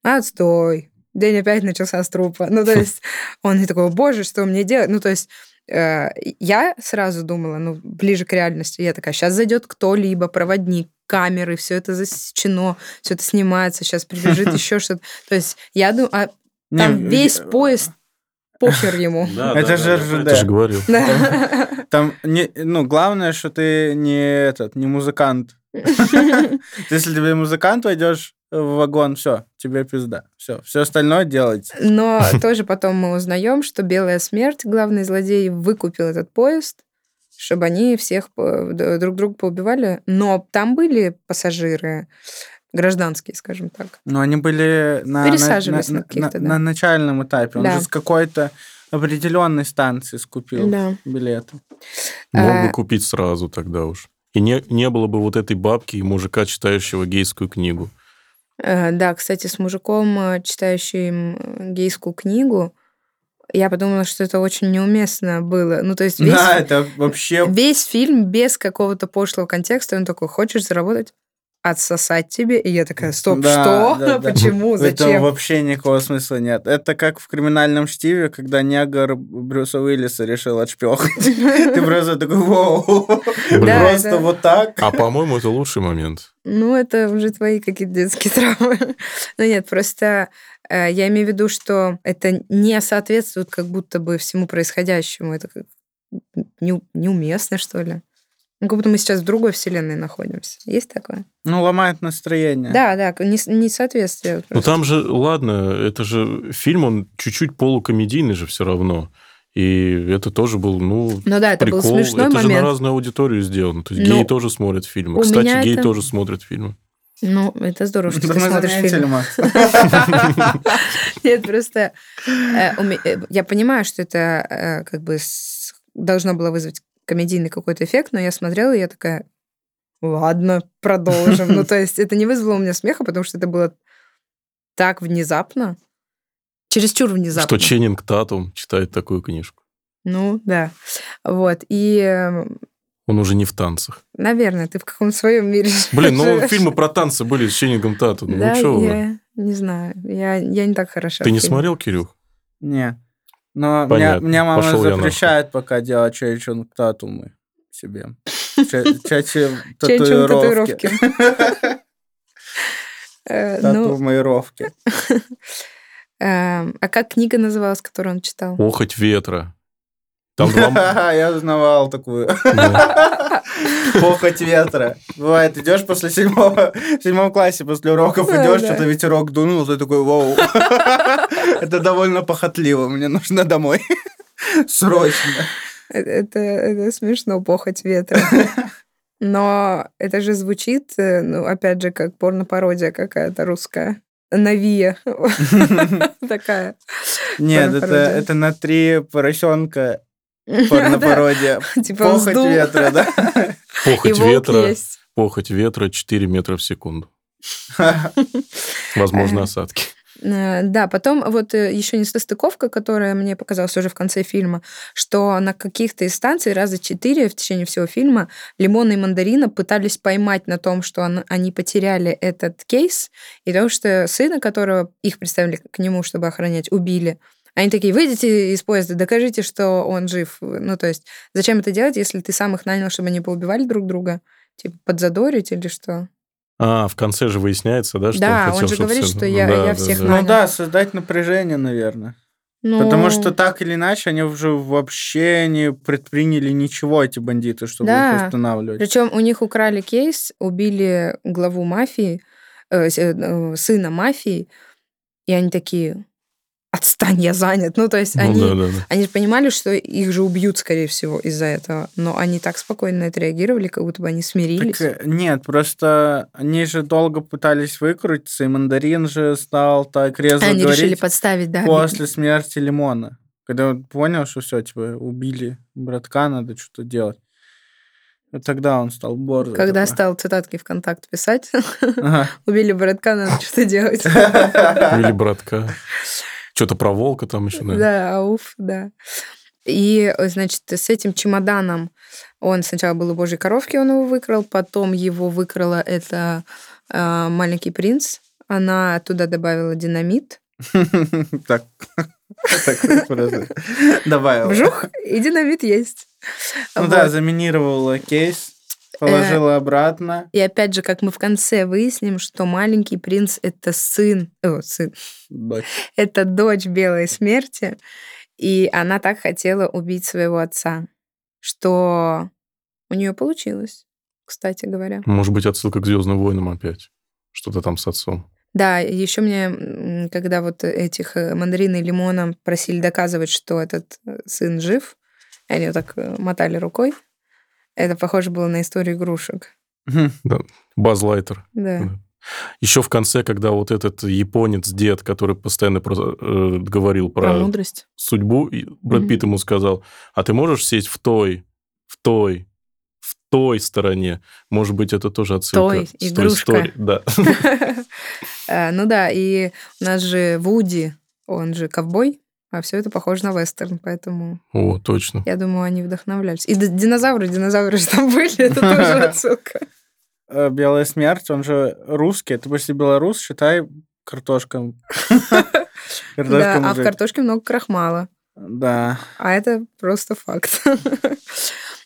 [SPEAKER 1] Отстой. День опять начался с трупа. Ну, то есть он не такой, боже, что мне делать? Ну, то есть я сразу думала, ну, ближе к реальности. Я такая, сейчас зайдет кто-либо, проводник, камеры, все это засечено, все это снимается, сейчас прибежит еще что-то. То есть я думаю, а там
[SPEAKER 3] э,
[SPEAKER 1] весь
[SPEAKER 3] э,
[SPEAKER 1] поезд похер ему.
[SPEAKER 3] Это же РЖД.
[SPEAKER 2] Ты же говорил.
[SPEAKER 1] Да.
[SPEAKER 3] Там, не, ну, главное, что ты не этот, не музыкант. Если тебе музыкант войдешь в вагон, все, тебе пизда. Все, все остальное делать.
[SPEAKER 1] Но тоже потом мы узнаем, что Белая Смерть, главный злодей, выкупил этот поезд, чтобы они всех друг друга поубивали. Но там были пассажиры гражданские, скажем так.
[SPEAKER 3] Но они были на, на-
[SPEAKER 1] Пересаживались
[SPEAKER 3] на,
[SPEAKER 1] на
[SPEAKER 3] на-
[SPEAKER 1] каких-то,
[SPEAKER 3] на
[SPEAKER 1] да.
[SPEAKER 3] начальном этапе. Он
[SPEAKER 1] Да.
[SPEAKER 3] же с какой-то определенной станции скупил
[SPEAKER 1] Да.
[SPEAKER 3] билеты.
[SPEAKER 2] Мог
[SPEAKER 1] А-
[SPEAKER 2] бы купить сразу тогда уж. И не, не было бы вот этой бабки и мужика, читающего гейскую книгу.
[SPEAKER 1] Э, Да, кстати, с мужиком, э, читающим э, гейскую книгу, я подумала, что это очень неуместно было. Ну, то есть весь,
[SPEAKER 3] Да, это вообще...
[SPEAKER 1] весь фильм без какого-то пошлого контекста, он такой, хочешь заработать? Отсосать тебе? И я такая, стоп,
[SPEAKER 3] Да,
[SPEAKER 1] что?
[SPEAKER 3] да, да.
[SPEAKER 1] Почему?
[SPEAKER 3] В
[SPEAKER 1] Зачем?
[SPEAKER 3] вообще никакого смысла нет. Это как в криминальном чтиве, когда негр Брюса Уиллиса решил отшпехать. Ты просто такой, вау. Просто вот так.
[SPEAKER 2] А, по-моему, это лучший момент.
[SPEAKER 1] Ну, это уже твои какие-то детские травмы. Ну, нет, просто э, я имею в виду, что это не соответствует как будто бы всему происходящему. Это неуместно, что ли. Ну, как будто мы сейчас в другой вселенной находимся. Есть такое?
[SPEAKER 3] Ну, ломает настроение.
[SPEAKER 1] Да, да, не- несоответствие.
[SPEAKER 2] Ну там же, ладно, это же фильм, он чуть-чуть полукомедийный же все равно. И это тоже был, ну,
[SPEAKER 1] Ну да, это
[SPEAKER 2] прикол.
[SPEAKER 1] был смешной
[SPEAKER 2] это же на
[SPEAKER 1] момент.
[SPEAKER 2] разную аудиторию сделано. То есть
[SPEAKER 1] Ну,
[SPEAKER 2] геи тоже смотрят фильмы.
[SPEAKER 1] у
[SPEAKER 2] Кстати, геи
[SPEAKER 1] это-
[SPEAKER 2] тоже смотрят фильмы.
[SPEAKER 1] Ну, это здорово, что
[SPEAKER 3] Да
[SPEAKER 1] ты смотришь фильм. Нет, просто э, э, я понимаю, что это э, как бы должно было вызвать комедийный какой-то эффект, но я смотрела, и я такая, ладно, продолжим. Ну, то есть это не вызвало у меня смеха, потому что это было так внезапно, чересчур внезапно.
[SPEAKER 2] Что Ченнинг Татум читает такую книжку.
[SPEAKER 1] Ну, да. Вот. И, э,
[SPEAKER 2] Он уже не в танцах.
[SPEAKER 1] наверное, ты в каком-то своем мире
[SPEAKER 2] Блин, ну фильмы про танцы были с Ченнингом Татумом.
[SPEAKER 1] Да,
[SPEAKER 2] ну что вы?
[SPEAKER 1] я не знаю. Я, я не так хороша.
[SPEAKER 2] Ты не смотрел, Кирюх?
[SPEAKER 3] Не. Но меня,
[SPEAKER 2] Понятно.
[SPEAKER 3] меня мама
[SPEAKER 2] нахуй.
[SPEAKER 3] запрещает пока делать чечун татумы себе.
[SPEAKER 1] Чечун
[SPEAKER 3] татуировки.
[SPEAKER 1] Э, Ну,
[SPEAKER 3] Татуировки.
[SPEAKER 1] эм, а как книга называлась, которую он читал?
[SPEAKER 2] Охоть ветра. Там два...
[SPEAKER 3] Я узнавал такую.
[SPEAKER 2] Да.
[SPEAKER 3] Похоть ветра. Бывает, идешь после седьмого, в седьмом классе, после уроков идешь, что-то ветерок дунул, ты такой, вау. Это довольно похотливо, мне нужно домой. Срочно.
[SPEAKER 1] Это, это смешно, похоть ветра. Но это же звучит, э, ну, опять же, как порно-пародия какая-то русская. Навия. Такая.
[SPEAKER 3] Нет, это, это на три поросенка порно-пародия.
[SPEAKER 1] Типа
[SPEAKER 3] Похоть ветра, да?
[SPEAKER 1] и
[SPEAKER 2] Похоть ветра. Похоть ветра 4 метра в секунду. Возможно,
[SPEAKER 1] Ага.
[SPEAKER 2] осадки.
[SPEAKER 1] Э, Да, потом вот еще несостыковка, которая мне показалась уже в конце фильма, что на каких-то из станций раза четыре в течение всего фильма Лимона и Мандарина пытались поймать на том, что он- они потеряли этот кейс, и то, что сына, которого их представили к нему, чтобы охранять, убили. Они такие, выйдите из поезда, докажите, что он жив. Ну, то есть, зачем это делать, если ты сам их нанял, чтобы они поубивали друг друга? Типа, подзадорить или что?
[SPEAKER 2] А, в конце же выясняется, да, что
[SPEAKER 1] Да,
[SPEAKER 2] он
[SPEAKER 1] он
[SPEAKER 2] хотел,
[SPEAKER 1] же
[SPEAKER 2] чтобы
[SPEAKER 1] говорит,
[SPEAKER 2] сын-
[SPEAKER 1] что я-
[SPEAKER 2] Да,
[SPEAKER 1] я всех
[SPEAKER 2] да.
[SPEAKER 3] Ну
[SPEAKER 1] нанял.
[SPEAKER 3] да, создать напряжение, наверное.
[SPEAKER 1] Ну,
[SPEAKER 3] Потому что так или иначе они уже вообще не предприняли ничего, эти бандиты, чтобы
[SPEAKER 1] Да.
[SPEAKER 3] их останавливать.
[SPEAKER 1] Причем у них украли кейс, убили главу мафии, э, с- э, сына мафии, и они такие, отстань, я занят. Ну, то есть
[SPEAKER 2] Ну
[SPEAKER 1] они,
[SPEAKER 2] да, да, да.
[SPEAKER 1] они же понимали, что их же убьют, скорее всего, из-за этого. Но они так спокойно на это реагировали, как будто бы они смирились.
[SPEAKER 3] Так, э, нет, просто они же долго пытались выкрутиться, и мандарин же стал так резво
[SPEAKER 1] они решили
[SPEAKER 3] говорить
[SPEAKER 1] подставить, да.
[SPEAKER 3] после смерти Лимона. Когда он понял, что все, типа, убили братка, надо что-то делать. Тогда он стал борзый.
[SPEAKER 1] Когда
[SPEAKER 3] такой.
[SPEAKER 1] стал цитатки ВКонтакте писать,
[SPEAKER 3] Ага.
[SPEAKER 1] убили братка, надо что-то делать.
[SPEAKER 2] Или братка. Что-то про волка там еще, наверное.
[SPEAKER 1] Да, ауф, да. И, значит, с этим чемоданом он сначала был у Божьей коровки, он его выкрал, потом его выкрала эта а, маленький принц. Она туда добавила динамит.
[SPEAKER 3] Так. Так, просто Добавил.
[SPEAKER 1] Вжух, и динамит есть.
[SPEAKER 3] Ну да, заминировала кейс, положила обратно.
[SPEAKER 1] И опять же, как мы в конце выясним, что маленький принц это сын, о, сын,
[SPEAKER 3] Дочь.
[SPEAKER 1] это дочь Белой Смерти, и она так хотела убить своего отца, что у нее получилось, кстати говоря.
[SPEAKER 2] Может быть, отсылка к Звездным войнам опять. Что-то там с отцом.
[SPEAKER 1] Да, еще мне, когда вот этих э, мандарина и лимона просили доказывать, что этот э, сын жив, они вот так э, мотали рукой, это похоже было на историю игрушек.
[SPEAKER 3] Мгм.
[SPEAKER 2] Баз Лайтер.
[SPEAKER 1] Да.
[SPEAKER 2] Еще в конце, когда вот этот японец, дед, который постоянно про- э, говорил
[SPEAKER 1] Про
[SPEAKER 2] про
[SPEAKER 1] мудрость.
[SPEAKER 2] судьбу, Брэд. Питт ему сказал, а ты можешь сесть в той, в той, в той стороне? Может быть, это тоже отсылка
[SPEAKER 1] Той,
[SPEAKER 2] с той
[SPEAKER 1] игрушка.
[SPEAKER 2] истории. Да.
[SPEAKER 1] Э, Ну да, и у нас же Вуди, он же ковбой, а все это похоже на вестерн, поэтому
[SPEAKER 2] О, точно.
[SPEAKER 1] я думаю, они вдохновлялись. И динозавры, динозавры же там были, это тоже отсылка.
[SPEAKER 3] Э, Белая смерть, он же русский. Ты почти белорус, считай картошка.
[SPEAKER 1] Да, а в картошке много крахмала.
[SPEAKER 3] Да.
[SPEAKER 1] А это просто факт.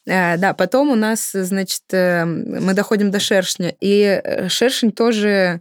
[SPEAKER 1] Э, Да, потом у нас, значит, э, мы доходим до шершня. И шершень тоже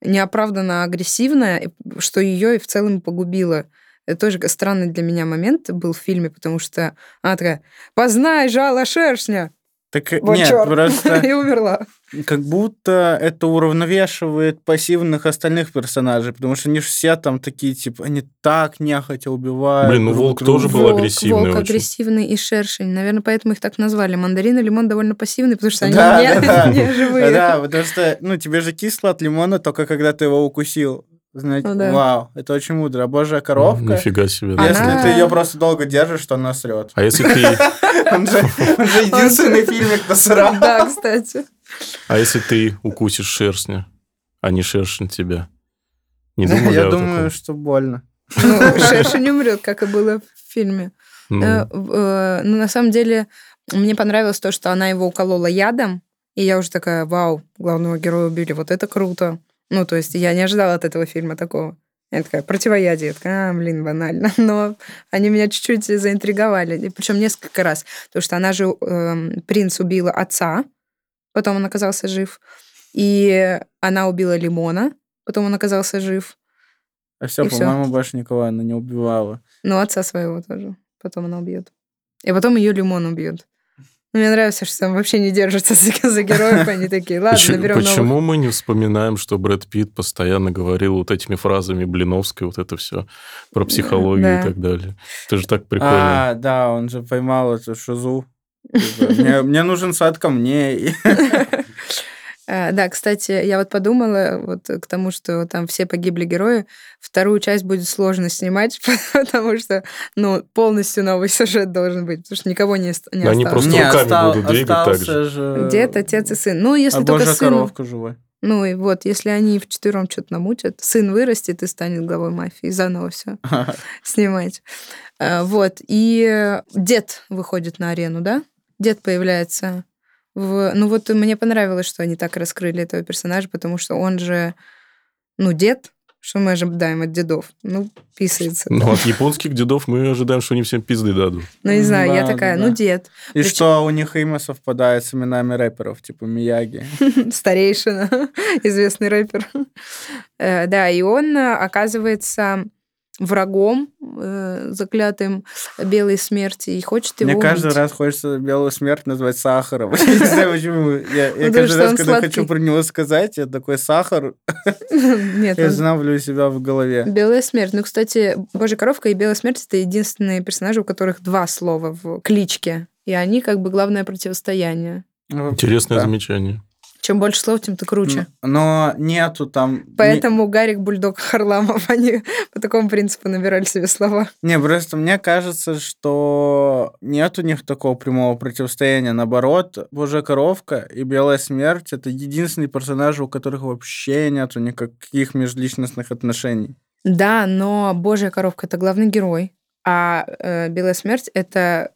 [SPEAKER 1] неоправданно агрессивная, что ее и в целом погубило. Это тоже странный для меня момент был в фильме, потому что она такая, познай жало шершня,
[SPEAKER 3] Так э,
[SPEAKER 1] Вот
[SPEAKER 3] нет,
[SPEAKER 1] чёрт.
[SPEAKER 3] просто
[SPEAKER 1] и умерла.
[SPEAKER 3] как будто это уравновешивает пассивных остальных персонажей, потому что они же все там такие, типа, они так нехотя убивают.
[SPEAKER 2] Блин, ну волк тоже был
[SPEAKER 1] Волк,
[SPEAKER 2] агрессивный
[SPEAKER 1] Волк
[SPEAKER 2] очень.
[SPEAKER 1] агрессивный и шершень. Наверное, поэтому их так назвали. Мандарин и лимон довольно пассивный, потому что они
[SPEAKER 3] Да,
[SPEAKER 1] не,
[SPEAKER 3] да, да.
[SPEAKER 1] не живые.
[SPEAKER 3] Да, потому что, ну, тебе же кисло от лимона только когда ты его укусил. Знаете,
[SPEAKER 1] Ну да.
[SPEAKER 3] вау, это очень мудро. А Божья коровка,
[SPEAKER 2] Нифига себе. да.
[SPEAKER 3] если
[SPEAKER 1] Она-
[SPEAKER 3] ты ее просто долго держишь, то она срет.
[SPEAKER 2] А если ты,
[SPEAKER 3] Он же, единственный фильмик насрал.
[SPEAKER 1] Да, кстати.
[SPEAKER 2] а если ты укусишь шершня, а не шершень тебя? Не думали
[SPEAKER 3] Я думаю, что больно.
[SPEAKER 1] Ну, шершень умрет, как и было в фильме.
[SPEAKER 2] Ну,
[SPEAKER 1] Э, э, Ну, на самом деле, мне понравилось то, что она его уколола ядом, и я уже такая, вау, главного героя убили, вот это круто. Ну, то есть я не ожидала от этого фильма такого. Я такая, противоядие. Я такая, а, блин, банально. Но они меня чуть-чуть заинтриговали. Причем несколько раз. Потому что она же, эм, принц убила отца, потом он оказался жив. И она убила Лимона, потом он оказался жив.
[SPEAKER 3] А все, по-моему, больше никого она не убивала.
[SPEAKER 1] Ну, отца своего тоже. Потом она убьет. И потом ее Лимон убьет. Мне нравится, что там вообще не держатся за, за героев. Они такие, ладно,
[SPEAKER 2] почему,
[SPEAKER 1] наберем новых.
[SPEAKER 2] почему мы не вспоминаем, что Брэд Питт постоянно говорил вот этими фразами Блиновской, вот это все про психологию
[SPEAKER 1] Да.
[SPEAKER 2] и так далее? Это же так прикольно.
[SPEAKER 3] А, да, он же поймал эту шизу. Типа, Мне, мне нужен сад камней.
[SPEAKER 1] А, Да, кстати, я вот подумала вот к тому, что там все погибли герои. Вторую часть будет сложно снимать, потому что, ну, полностью новый сюжет должен быть, потому что никого не, ост- не
[SPEAKER 2] они
[SPEAKER 1] осталось.
[SPEAKER 2] просто
[SPEAKER 3] Не,
[SPEAKER 2] руками
[SPEAKER 3] остал-
[SPEAKER 2] будут двигать так
[SPEAKER 3] остался же...
[SPEAKER 1] Дед, отец и сын. Ну, если
[SPEAKER 3] а
[SPEAKER 1] только сын...
[SPEAKER 3] коровка живой.
[SPEAKER 1] Ну, и вот, если они вчетвером что-то намутят, сын вырастет и станет главой мафии, заново все снимать. А, Вот. И дед выходит на арену, да? Дед появляется. В... Ну вот мне понравилось, что они так раскрыли этого персонажа, потому что он же, ну, дед, что мы ожидаем от дедов? Ну, писается.
[SPEAKER 2] Ну, от японских дедов мы ожидаем, что они всем пизды дадут.
[SPEAKER 1] Ну, не знаю, я
[SPEAKER 3] Да,
[SPEAKER 1] такая,
[SPEAKER 3] да.
[SPEAKER 1] ну, дед,
[SPEAKER 3] И
[SPEAKER 1] Причем-
[SPEAKER 3] что у них имя совпадает с именами рэперов, типа Мияги.
[SPEAKER 1] старейшина, известный рэпер. Э, Да, и он э, оказывается врагом э, заклятым белой смерти и хочет его
[SPEAKER 3] Мне каждый
[SPEAKER 1] убить.
[SPEAKER 3] раз хочется белую смерть назвать сахаром. Я не знаю, почему. Я каждый раз, когда хочу про него сказать, я такой сахар,
[SPEAKER 1] Нет,
[SPEAKER 3] я знавлю себя в голове.
[SPEAKER 1] Белая смерть. Ну, кстати, Божья коровка и Белая смерть это единственные персонажи, у которых два слова в кличке. И они как бы главное противостояние.
[SPEAKER 3] Ну,
[SPEAKER 2] Интересное замечание.
[SPEAKER 1] Чем больше слов, тем ты круче.
[SPEAKER 3] Но нету там...
[SPEAKER 1] Поэтому Гарик Бульдог Харламов, они по такому принципу набирали себе слова.
[SPEAKER 3] Не, просто мне кажется, что нет у них такого прямого противостояния. Наоборот, Божья коровка и Белая смерть — это единственные персонажи, у которых вообще нету никаких межличностных отношений.
[SPEAKER 1] Да, но Божья коровка это главный герой, а э, Белая смерть это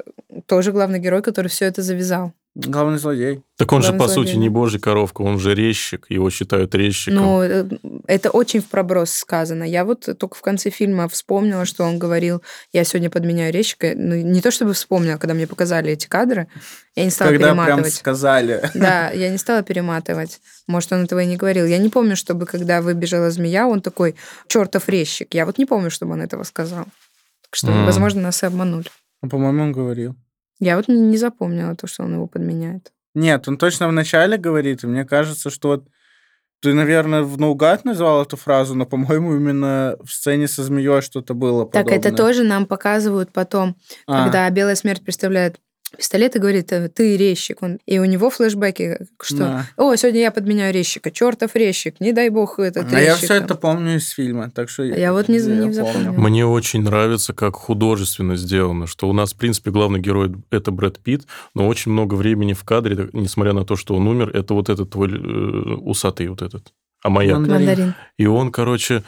[SPEAKER 1] тоже главный герой, который все это завязал.
[SPEAKER 3] Главный злодей.
[SPEAKER 2] Так он же,
[SPEAKER 1] Главный
[SPEAKER 2] по сути,
[SPEAKER 1] злодей.
[SPEAKER 2] не божий коровка, он же резчик, его считают резчиком.
[SPEAKER 1] Ну, э, это очень в проброс сказано. Я вот только в конце фильма вспомнила, что он говорил, я сегодня подменяю резчика. Ну, не то чтобы вспомнила, когда мне показали эти кадры, я не стала
[SPEAKER 3] Когда прям
[SPEAKER 1] перематывать.
[SPEAKER 3] сказали.
[SPEAKER 1] Да, я не стала перематывать. Может, он этого и не говорил. Я не помню, чтобы когда выбежала змея, он такой, чертов резчик. Я вот не помню, чтобы он этого сказал. Так что,
[SPEAKER 2] М.
[SPEAKER 1] возможно, нас и обманули.
[SPEAKER 3] Ну, По-моему, он говорил.
[SPEAKER 1] Я вот не, запомнила то, что он его подменяет.
[SPEAKER 3] Нет, он точно в начале говорит, и мне кажется, что вот ты, наверное, в наугад назвал эту фразу, но, по-моему, именно в сцене со змеей что-то было
[SPEAKER 1] Так это
[SPEAKER 3] подобное.
[SPEAKER 1] тоже нам показывают потом,
[SPEAKER 3] А,
[SPEAKER 1] когда Белая Смерть представляет пистолет и говорит, «Э, ты резчик. Он, и у него флешбеки, что
[SPEAKER 3] да.
[SPEAKER 1] «О, сегодня я подменяю резчика, чертов резчик, не дай бог этот
[SPEAKER 3] А я
[SPEAKER 1] резчик».
[SPEAKER 3] все
[SPEAKER 1] там».
[SPEAKER 3] это помню из фильма, так что...
[SPEAKER 1] Я вот не- не
[SPEAKER 3] помню.
[SPEAKER 1] запомнила.
[SPEAKER 2] Мне очень нравится, как художественно сделано, что у нас, в принципе, главный герой — это Брэд Питт, но очень много времени в кадре, несмотря на то, что он умер, это вот этот твой э, усатый вот этот, амаяк.
[SPEAKER 3] Мандарин.
[SPEAKER 1] Мандарин.
[SPEAKER 2] И он, короче,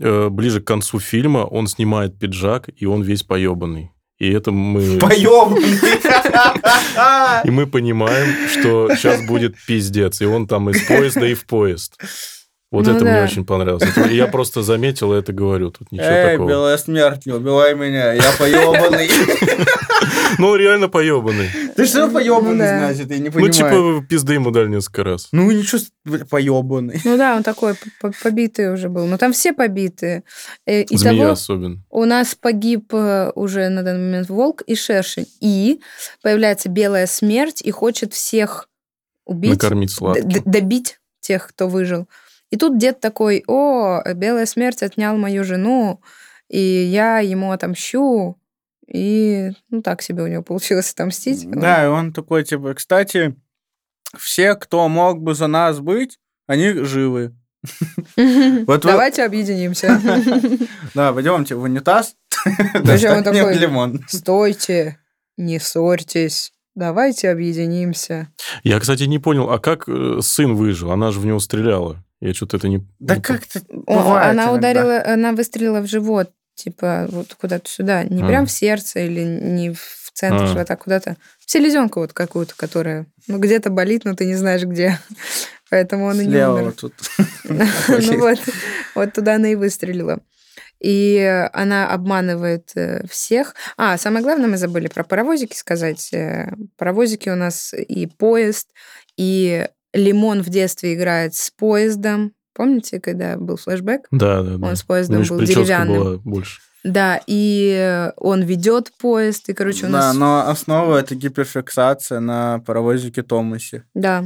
[SPEAKER 2] э, ближе к концу фильма, он снимает пиджак, и он весь поебанный. И это мы...
[SPEAKER 3] Поёбанный.
[SPEAKER 2] И мы понимаем, что сейчас будет пиздец. И он там из поезда и в поезд. Вот
[SPEAKER 1] Ну
[SPEAKER 2] это мне
[SPEAKER 1] да.
[SPEAKER 2] очень понравилось. Я просто заметил и это говорю. Тут ничего
[SPEAKER 3] Эй,
[SPEAKER 2] такого.
[SPEAKER 3] белая смерть, не убивай меня, я поёбанный.
[SPEAKER 2] Ну, реально поебанный.
[SPEAKER 3] Ты что
[SPEAKER 1] Ну да.
[SPEAKER 3] значит, я не
[SPEAKER 2] Ну,
[SPEAKER 3] понимаю.
[SPEAKER 2] типа, пизды ему дали несколько раз.
[SPEAKER 3] Ну, ничего, поёбанный.
[SPEAKER 1] Ну да, он такой побитый уже был. Но там все побитые. Э,
[SPEAKER 2] Змея особенно.
[SPEAKER 1] у нас погиб э, уже на данный момент волк и шершень. И появляется белая смерть и хочет всех убить,
[SPEAKER 2] Накормить сладким.
[SPEAKER 1] добить тех, кто выжил. И тут дед такой, о, белая смерть отнял мою жену, и я ему отомщу. И, ну, так себе у него получилось отомстить.
[SPEAKER 3] Да, и он такой, типа, кстати, все, кто мог бы за нас быть, они живы.
[SPEAKER 1] Давайте объединимся.
[SPEAKER 3] Да, пойдемте в унитаз.
[SPEAKER 1] Причем такой,
[SPEAKER 3] лимон.
[SPEAKER 1] Стойте, не ссорьтесь, давайте объединимся.
[SPEAKER 2] Я, кстати, не понял, а как э, сын выжил? Она же в него стреляла. Я что-то это не...
[SPEAKER 3] Да
[SPEAKER 2] не
[SPEAKER 3] как-то бывает
[SPEAKER 1] она
[SPEAKER 3] иногда.
[SPEAKER 1] ударила, она выстрелила в живот, типа вот куда-то сюда, не
[SPEAKER 2] А.
[SPEAKER 1] прям в сердце или не в центр
[SPEAKER 2] А.
[SPEAKER 1] живота, куда-то в селезенку вот какую-то, которая, ну где-то болит, но ты не знаешь где, поэтому он и не умер.
[SPEAKER 3] вот тут.
[SPEAKER 1] Ну вот, вот туда она и выстрелила. И она обманывает э, всех. А, самое главное, мы забыли про паровозики сказать. Э, Паровозики у нас и поезд, и Лимон в детстве играет с поездом. Помните, когда был флешбэк?
[SPEAKER 2] Да, да, да.
[SPEAKER 1] Он с поездом
[SPEAKER 2] же
[SPEAKER 1] был деревянным.
[SPEAKER 2] была больше.
[SPEAKER 1] Да, и э, он ведет поезд, и, короче, у
[SPEAKER 3] Да,
[SPEAKER 1] нас...
[SPEAKER 3] но основа это гиперфиксация на паровозике Томасе.
[SPEAKER 1] Да,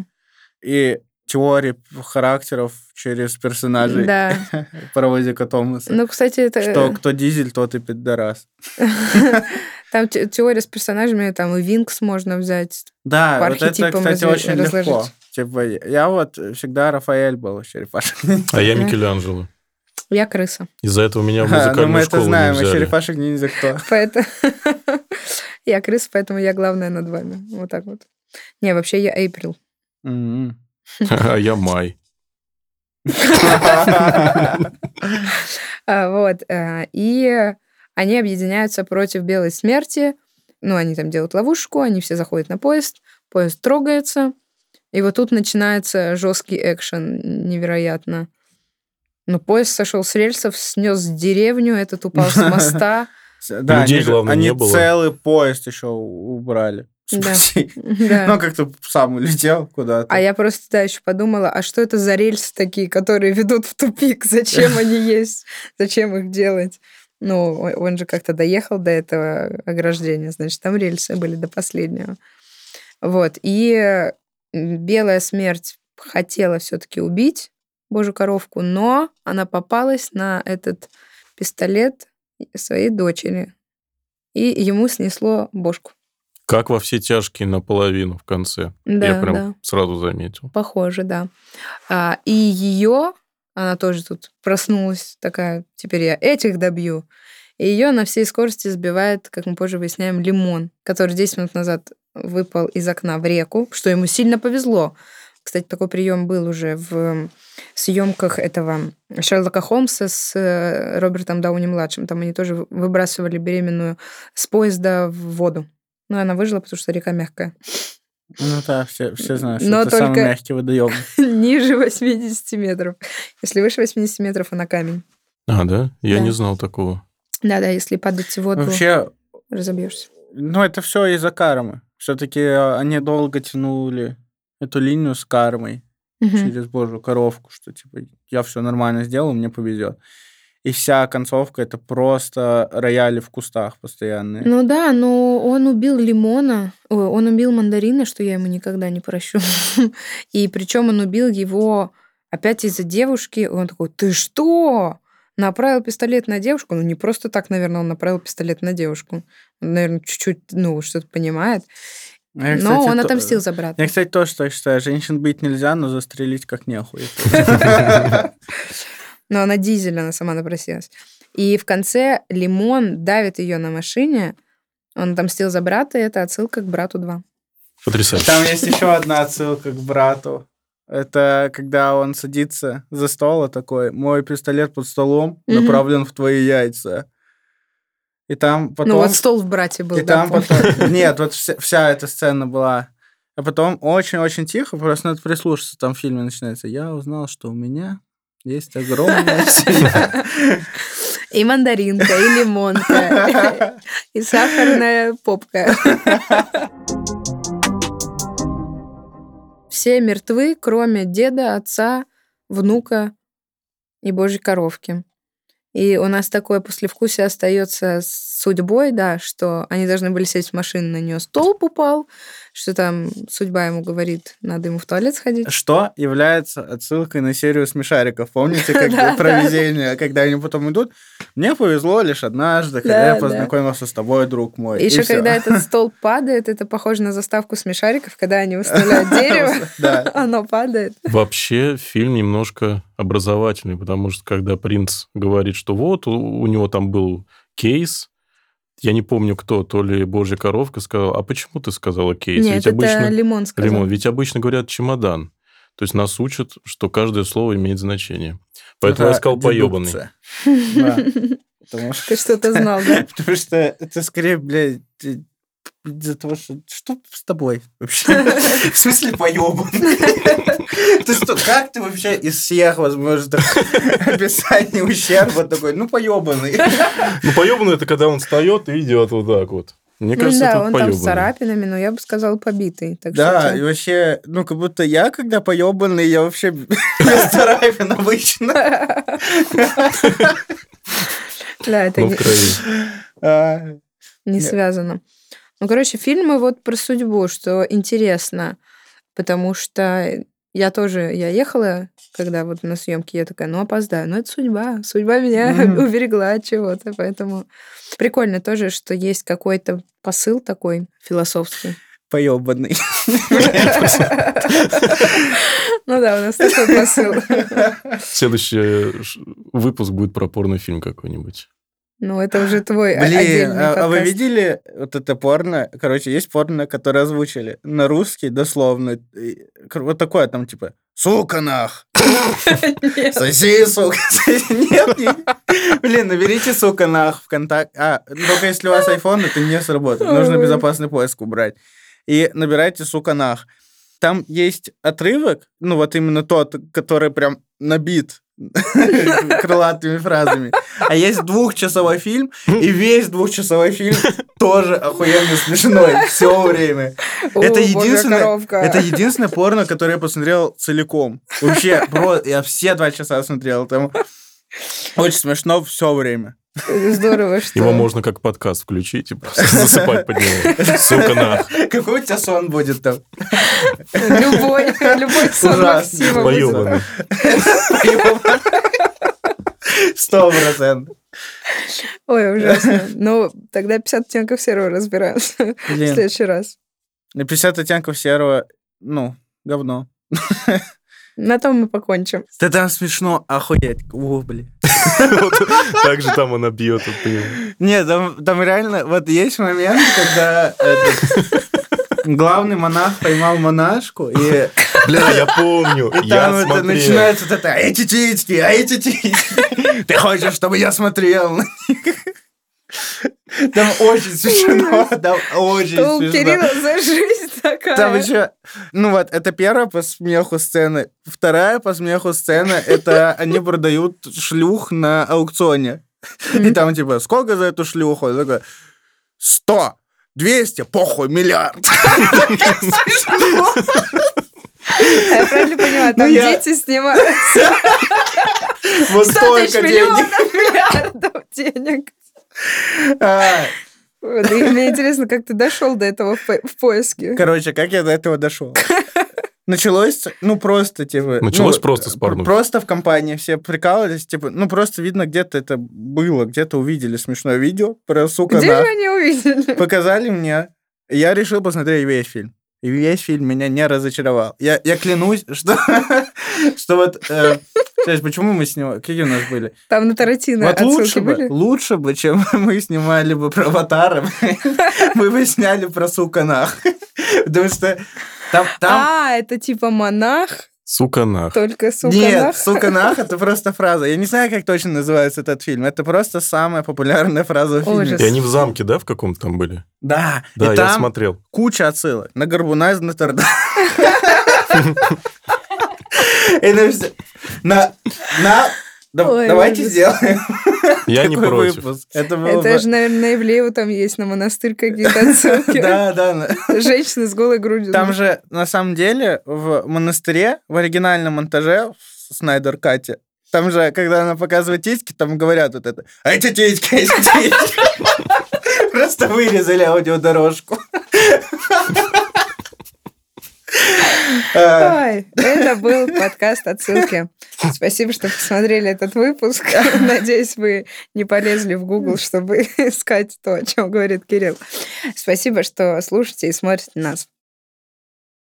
[SPEAKER 3] И теории характеров через персонажей
[SPEAKER 1] да.
[SPEAKER 3] паровозика Томаса.
[SPEAKER 1] Ну, кстати, это...
[SPEAKER 3] Что кто дизель, тот и пидорас.
[SPEAKER 1] Там те- теория с персонажами, там и Винкс можно взять.
[SPEAKER 3] Да, вот это, кстати, очень легко. Типа, я вот всегда Рафаэль был черепашек.
[SPEAKER 2] А я. Микеланджело.
[SPEAKER 1] Я крыса.
[SPEAKER 2] Из-за этого меня в
[SPEAKER 3] Ну,
[SPEAKER 2] музыкальную
[SPEAKER 3] мы это знаем,
[SPEAKER 2] не
[SPEAKER 3] а
[SPEAKER 2] взяли.
[SPEAKER 3] черепашек ниндзя кто?
[SPEAKER 1] Поэтому... Я крыса, поэтому я главная над вами. Вот так вот. Не, вообще я Эйприл.
[SPEAKER 2] А я Май.
[SPEAKER 1] А, Вот. э, И они объединяются против Белой Смерти. Ну, они там делают ловушку, они все заходят на поезд, поезд трогается. И вот тут начинается жесткий экшен невероятно. Ну, поезд сошел с рельсов, снес деревню, этот упал с моста.
[SPEAKER 3] Да,
[SPEAKER 2] Людей,
[SPEAKER 3] они,
[SPEAKER 2] главное,
[SPEAKER 3] они
[SPEAKER 2] не было.
[SPEAKER 3] целый поезд еще убрали.
[SPEAKER 1] Да.
[SPEAKER 3] Спаси.
[SPEAKER 1] Да.
[SPEAKER 3] Ну, как-то сам улетел куда-то.
[SPEAKER 1] А я просто да, еще подумала, а что это за рельсы такие, которые ведут в тупик? Зачем они есть? Зачем их делать? Ну, он же как-то доехал до этого ограждения, значит, там рельсы были до последнего. Вот. И белая смерть хотела все-таки убить Божью коровку, но она попалась на этот пистолет своей дочери. И ему снесло бошку.
[SPEAKER 2] Как во все тяжкие наполовину в конце.
[SPEAKER 1] Да,
[SPEAKER 2] Я прям
[SPEAKER 1] да.
[SPEAKER 2] сразу заметил.
[SPEAKER 1] Похоже, да. А, и ее, она тоже тут проснулась такая, теперь я этих добью. И ее на всей скорости сбивает, как мы позже выясняем, лимон, который 10 минут назад выпал из окна в реку, что ему сильно повезло. Кстати, такой прием был уже в съемках этого Шерлока Холмса с э, Робертом Дауни-младшим. Там они тоже выбрасывали беременную с поезда в воду. Ну, она выжила, потому что река мягкая.
[SPEAKER 3] Ну да, все, все знают, что
[SPEAKER 1] Но
[SPEAKER 3] это самый
[SPEAKER 1] только-
[SPEAKER 3] мягкий водоем.
[SPEAKER 1] Ниже 80 метров. Если выше 80 метров, она камень.
[SPEAKER 2] А, да? Я
[SPEAKER 1] Да.
[SPEAKER 2] не знал такого.
[SPEAKER 1] Да-да, если падать в воду,
[SPEAKER 3] Вообще,
[SPEAKER 1] разобьешься.
[SPEAKER 3] ну это все из-за кармы. Все-таки они долго тянули эту линию с кармой через божью коровку, что типа я все нормально сделал, мне повезет. И вся концовка это просто рояли в кустах постоянные.
[SPEAKER 1] Ну да, но он убил лимона, ой, он убил мандарина, что я ему никогда не прощу. И причем он убил его опять из-за девушки. Он такой, ты что? Направил пистолет на девушку? Ну, не просто так, наверное, он направил пистолет на девушку. Он, наверное, чуть-чуть, ну, что-то понимает.
[SPEAKER 3] Я,
[SPEAKER 1] но
[SPEAKER 3] кстати,
[SPEAKER 1] он
[SPEAKER 3] то-
[SPEAKER 1] отомстил за брата.
[SPEAKER 3] Я, кстати, тоже так считаю. Женщин бить нельзя, но застрелить как нехуй.
[SPEAKER 1] Но она дизель, она сама напросилась. И в конце Лимон давит ее на машине. Он отомстил за брата, и это отсылка к брату 2.
[SPEAKER 2] Потрясающе.
[SPEAKER 3] Там есть еще одна отсылка к брату. Это когда он садится за стол и такой, мой пистолет под столом направлен в твои яйца. И там потом...
[SPEAKER 1] Ну вот стол в брате был.
[SPEAKER 3] и
[SPEAKER 1] да,
[SPEAKER 3] там
[SPEAKER 1] помню.
[SPEAKER 3] потом... Нет, вот вся, вся эта сцена была. А потом очень-очень тихо, просто надо прислушаться. Там в фильме начинается. Я узнал, что у меня есть огромная семья.
[SPEAKER 1] И мандаринка, и лимонка, и сахарная попка. Все мертвы, кроме деда, отца, внука и божьей коровки. И у нас такое послевкусие остается с судьбой, да, что они должны были сесть в машину, на нее столб упал, что там судьба ему говорит, надо ему в туалет сходить.
[SPEAKER 3] Что является отсылкой на серию смешариков. Помните, как про везение, когда они потом идут? Мне повезло лишь однажды, когда
[SPEAKER 1] Да,
[SPEAKER 3] я познакомился с тобой, друг мой.
[SPEAKER 1] Еще когда этот столб падает, это похоже на заставку смешариков, когда они выставляют дерево, оно падает.
[SPEAKER 2] Вообще фильм немножко образовательный, потому что когда принц говорит, что вот у него там был кейс, я не помню кто, то ли Божья коровка сказала, а почему ты сказала кейс?
[SPEAKER 1] Нет,
[SPEAKER 2] Ведь
[SPEAKER 1] это
[SPEAKER 2] обычно
[SPEAKER 1] лимон сказал.
[SPEAKER 2] лимон, ведь обычно говорят чемодан. То есть нас учат, что каждое слово имеет значение. Поэтому я
[SPEAKER 3] Это
[SPEAKER 2] сказал поебанный.
[SPEAKER 3] дедукция. Да. Потому что-
[SPEAKER 1] Ты что-то знал, да?
[SPEAKER 3] Потому что это скорее, блядь, из-за того, что... Что с тобой вообще? В смысле поебанный? Ты что, как ты вообще из всех возможных описаний ущерба такой, ну, поебанный?
[SPEAKER 2] Ну, поебанный это когда он встает и идет вот так вот. Мне
[SPEAKER 1] Ну
[SPEAKER 2] кажется,
[SPEAKER 1] да,
[SPEAKER 2] это
[SPEAKER 1] он там с царапинами, но я бы сказала побитый. Так что
[SPEAKER 3] Да,
[SPEAKER 1] ты-
[SPEAKER 3] и вообще, ну, как будто я, когда поебанный, я вообще без царапин обычно.
[SPEAKER 1] Да, это
[SPEAKER 2] Ну,
[SPEAKER 1] не-.
[SPEAKER 3] А,
[SPEAKER 1] связано. Ну, короче, фильмы вот про судьбу, что интересно, потому что я тоже, я ехала, когда вот на съемке, я такая, ну, опоздаю. Ну, это судьба. Судьба меня
[SPEAKER 3] Мгм.
[SPEAKER 1] уберегла от чего-то, поэтому прикольно тоже, что есть какой-то посыл такой философский.
[SPEAKER 3] Поебанный.
[SPEAKER 1] Ну да, у нас такой посыл.
[SPEAKER 2] Следующий ш- выпуск будет про порнофильм какой-нибудь.
[SPEAKER 1] Ну, это уже твой
[SPEAKER 3] Блин,
[SPEAKER 1] отдельный
[SPEAKER 3] а, а вы видели вот это порно? Короче, есть порно, которое озвучили на русский дословно. И, Вот такое там типа «Сука нах!
[SPEAKER 1] Нет.
[SPEAKER 3] Соси, сука!» Нет, нет. Блин, наберите «Сука нах» ВКонтакте. А, только если у вас iPhone, это не сработает. Нужно безопасный поиск убрать. И набирайте «Сука нах». Там есть отрывок, ну вот именно тот, который прям набит крылатыми фразами. А есть двухчасовой фильм, и весь двухчасовой фильм тоже охуенно смешной все время.
[SPEAKER 1] О,
[SPEAKER 3] Это единственное, это единственное порно, которое я посмотрел целиком. Вообще, бро, я все два часа смотрел. Там очень смешно все время.
[SPEAKER 1] Здорово, что...
[SPEAKER 2] Его можно как подкаст включить и просто засыпать под него. Сука, нах.
[SPEAKER 3] Какой у тебя сон будет там?
[SPEAKER 1] Любой, любой сон. Максима будет.
[SPEAKER 2] Поебанный.
[SPEAKER 3] Сто процентов.
[SPEAKER 1] Ой, ужасно. Ну, тогда 50 оттенков серого разбираем в следующий раз.
[SPEAKER 3] На 50 оттенков серого, ну, говно.
[SPEAKER 1] На том мы покончим.
[SPEAKER 3] Да там смешно, охуеть. О, блин.
[SPEAKER 2] Так же там она бьет.
[SPEAKER 3] Нет, там, там реально, вот есть момент, когда этот, главный монах поймал монашку, и,
[SPEAKER 2] Бля, я помню.
[SPEAKER 3] и
[SPEAKER 2] Я
[SPEAKER 3] там это
[SPEAKER 2] смотрел.
[SPEAKER 3] начинается вот это, а эти титьки, а эти титьки. Ты хочешь, чтобы я смотрел? Там очень смешно, там очень
[SPEAKER 1] Что у
[SPEAKER 3] смешно.
[SPEAKER 1] Кирилла за жизнь такая?
[SPEAKER 3] Там еще, ну вот, это первая по смеху сцена. Вторая по смеху сцена, это они продают шлюх на аукционе. И там типа, сколько за эту шлюху? Он такой, сто, двести, похуй, миллиард.
[SPEAKER 1] Я правильно понимаю, там
[SPEAKER 3] Ну,
[SPEAKER 1] дети снимаются.
[SPEAKER 3] Вот
[SPEAKER 1] 100 тысяч
[SPEAKER 3] столько денег.
[SPEAKER 1] миллиардов денег.
[SPEAKER 3] А,
[SPEAKER 1] мне интересно, как ты дошел до этого в по- в поиске.
[SPEAKER 3] Короче, как я до этого дошел? Началось, ну, просто, типа...
[SPEAKER 2] Началось
[SPEAKER 3] ну,
[SPEAKER 2] просто с порнухи.
[SPEAKER 3] Просто в компании все прикалывались, типа, ну, просто видно, где-то это было, где-то увидели смешное видео про сука
[SPEAKER 1] Где
[SPEAKER 3] на-
[SPEAKER 1] же они увидели?
[SPEAKER 3] Показали мне, я решил посмотреть весь фильм. И весь фильм меня не разочаровал. Я, я клянусь, что, что вот... Э, сейчас, почему мы снимали? Какие у нас были?
[SPEAKER 1] Там на Тарантино
[SPEAKER 3] Вот лучше бы,
[SPEAKER 1] были?
[SPEAKER 3] лучше бы, чем мы снимали бы про аватара, мы бы сняли про сука нах. Потому что там... там...
[SPEAKER 1] А, это типа монах,
[SPEAKER 2] Сука нах.
[SPEAKER 1] только сука
[SPEAKER 3] Нет,
[SPEAKER 1] нах.
[SPEAKER 3] сука нах, это просто фраза. Я не знаю, как точно называется этот фильм. Это просто самая популярная фраза в фильме.
[SPEAKER 2] И они в замке, да, в каком-то там были?
[SPEAKER 3] Да,
[SPEAKER 2] Да,
[SPEAKER 3] и
[SPEAKER 2] я
[SPEAKER 3] там
[SPEAKER 2] смотрел.
[SPEAKER 3] куча отсылок на Горбуна из Нотр-Дам. И на на...
[SPEAKER 1] Ой,
[SPEAKER 3] Давайте
[SPEAKER 1] ужас.
[SPEAKER 3] сделаем
[SPEAKER 2] Я не против.
[SPEAKER 3] выпуск. Это было
[SPEAKER 1] Это
[SPEAKER 3] бы-
[SPEAKER 1] же, наверное, на Ивлееву там есть, на монастырь какие-то отсылки.
[SPEAKER 3] Да, да.
[SPEAKER 1] Женщины с голой грудью.
[SPEAKER 3] Там же, на самом деле, в монастыре, в оригинальном монтаже в Снайдер Кате, там же, когда она показывает титьки, там говорят вот это «А эти титьки, эти титьки». Просто вырезали аудиодорожку. А,
[SPEAKER 1] Ой, это был подкаст «Отсылки». Спасибо, что посмотрели этот выпуск. Надеюсь, вы не полезли в Google, чтобы искать то, о чем говорит Кирилл. Спасибо, что слушаете и смотрите нас.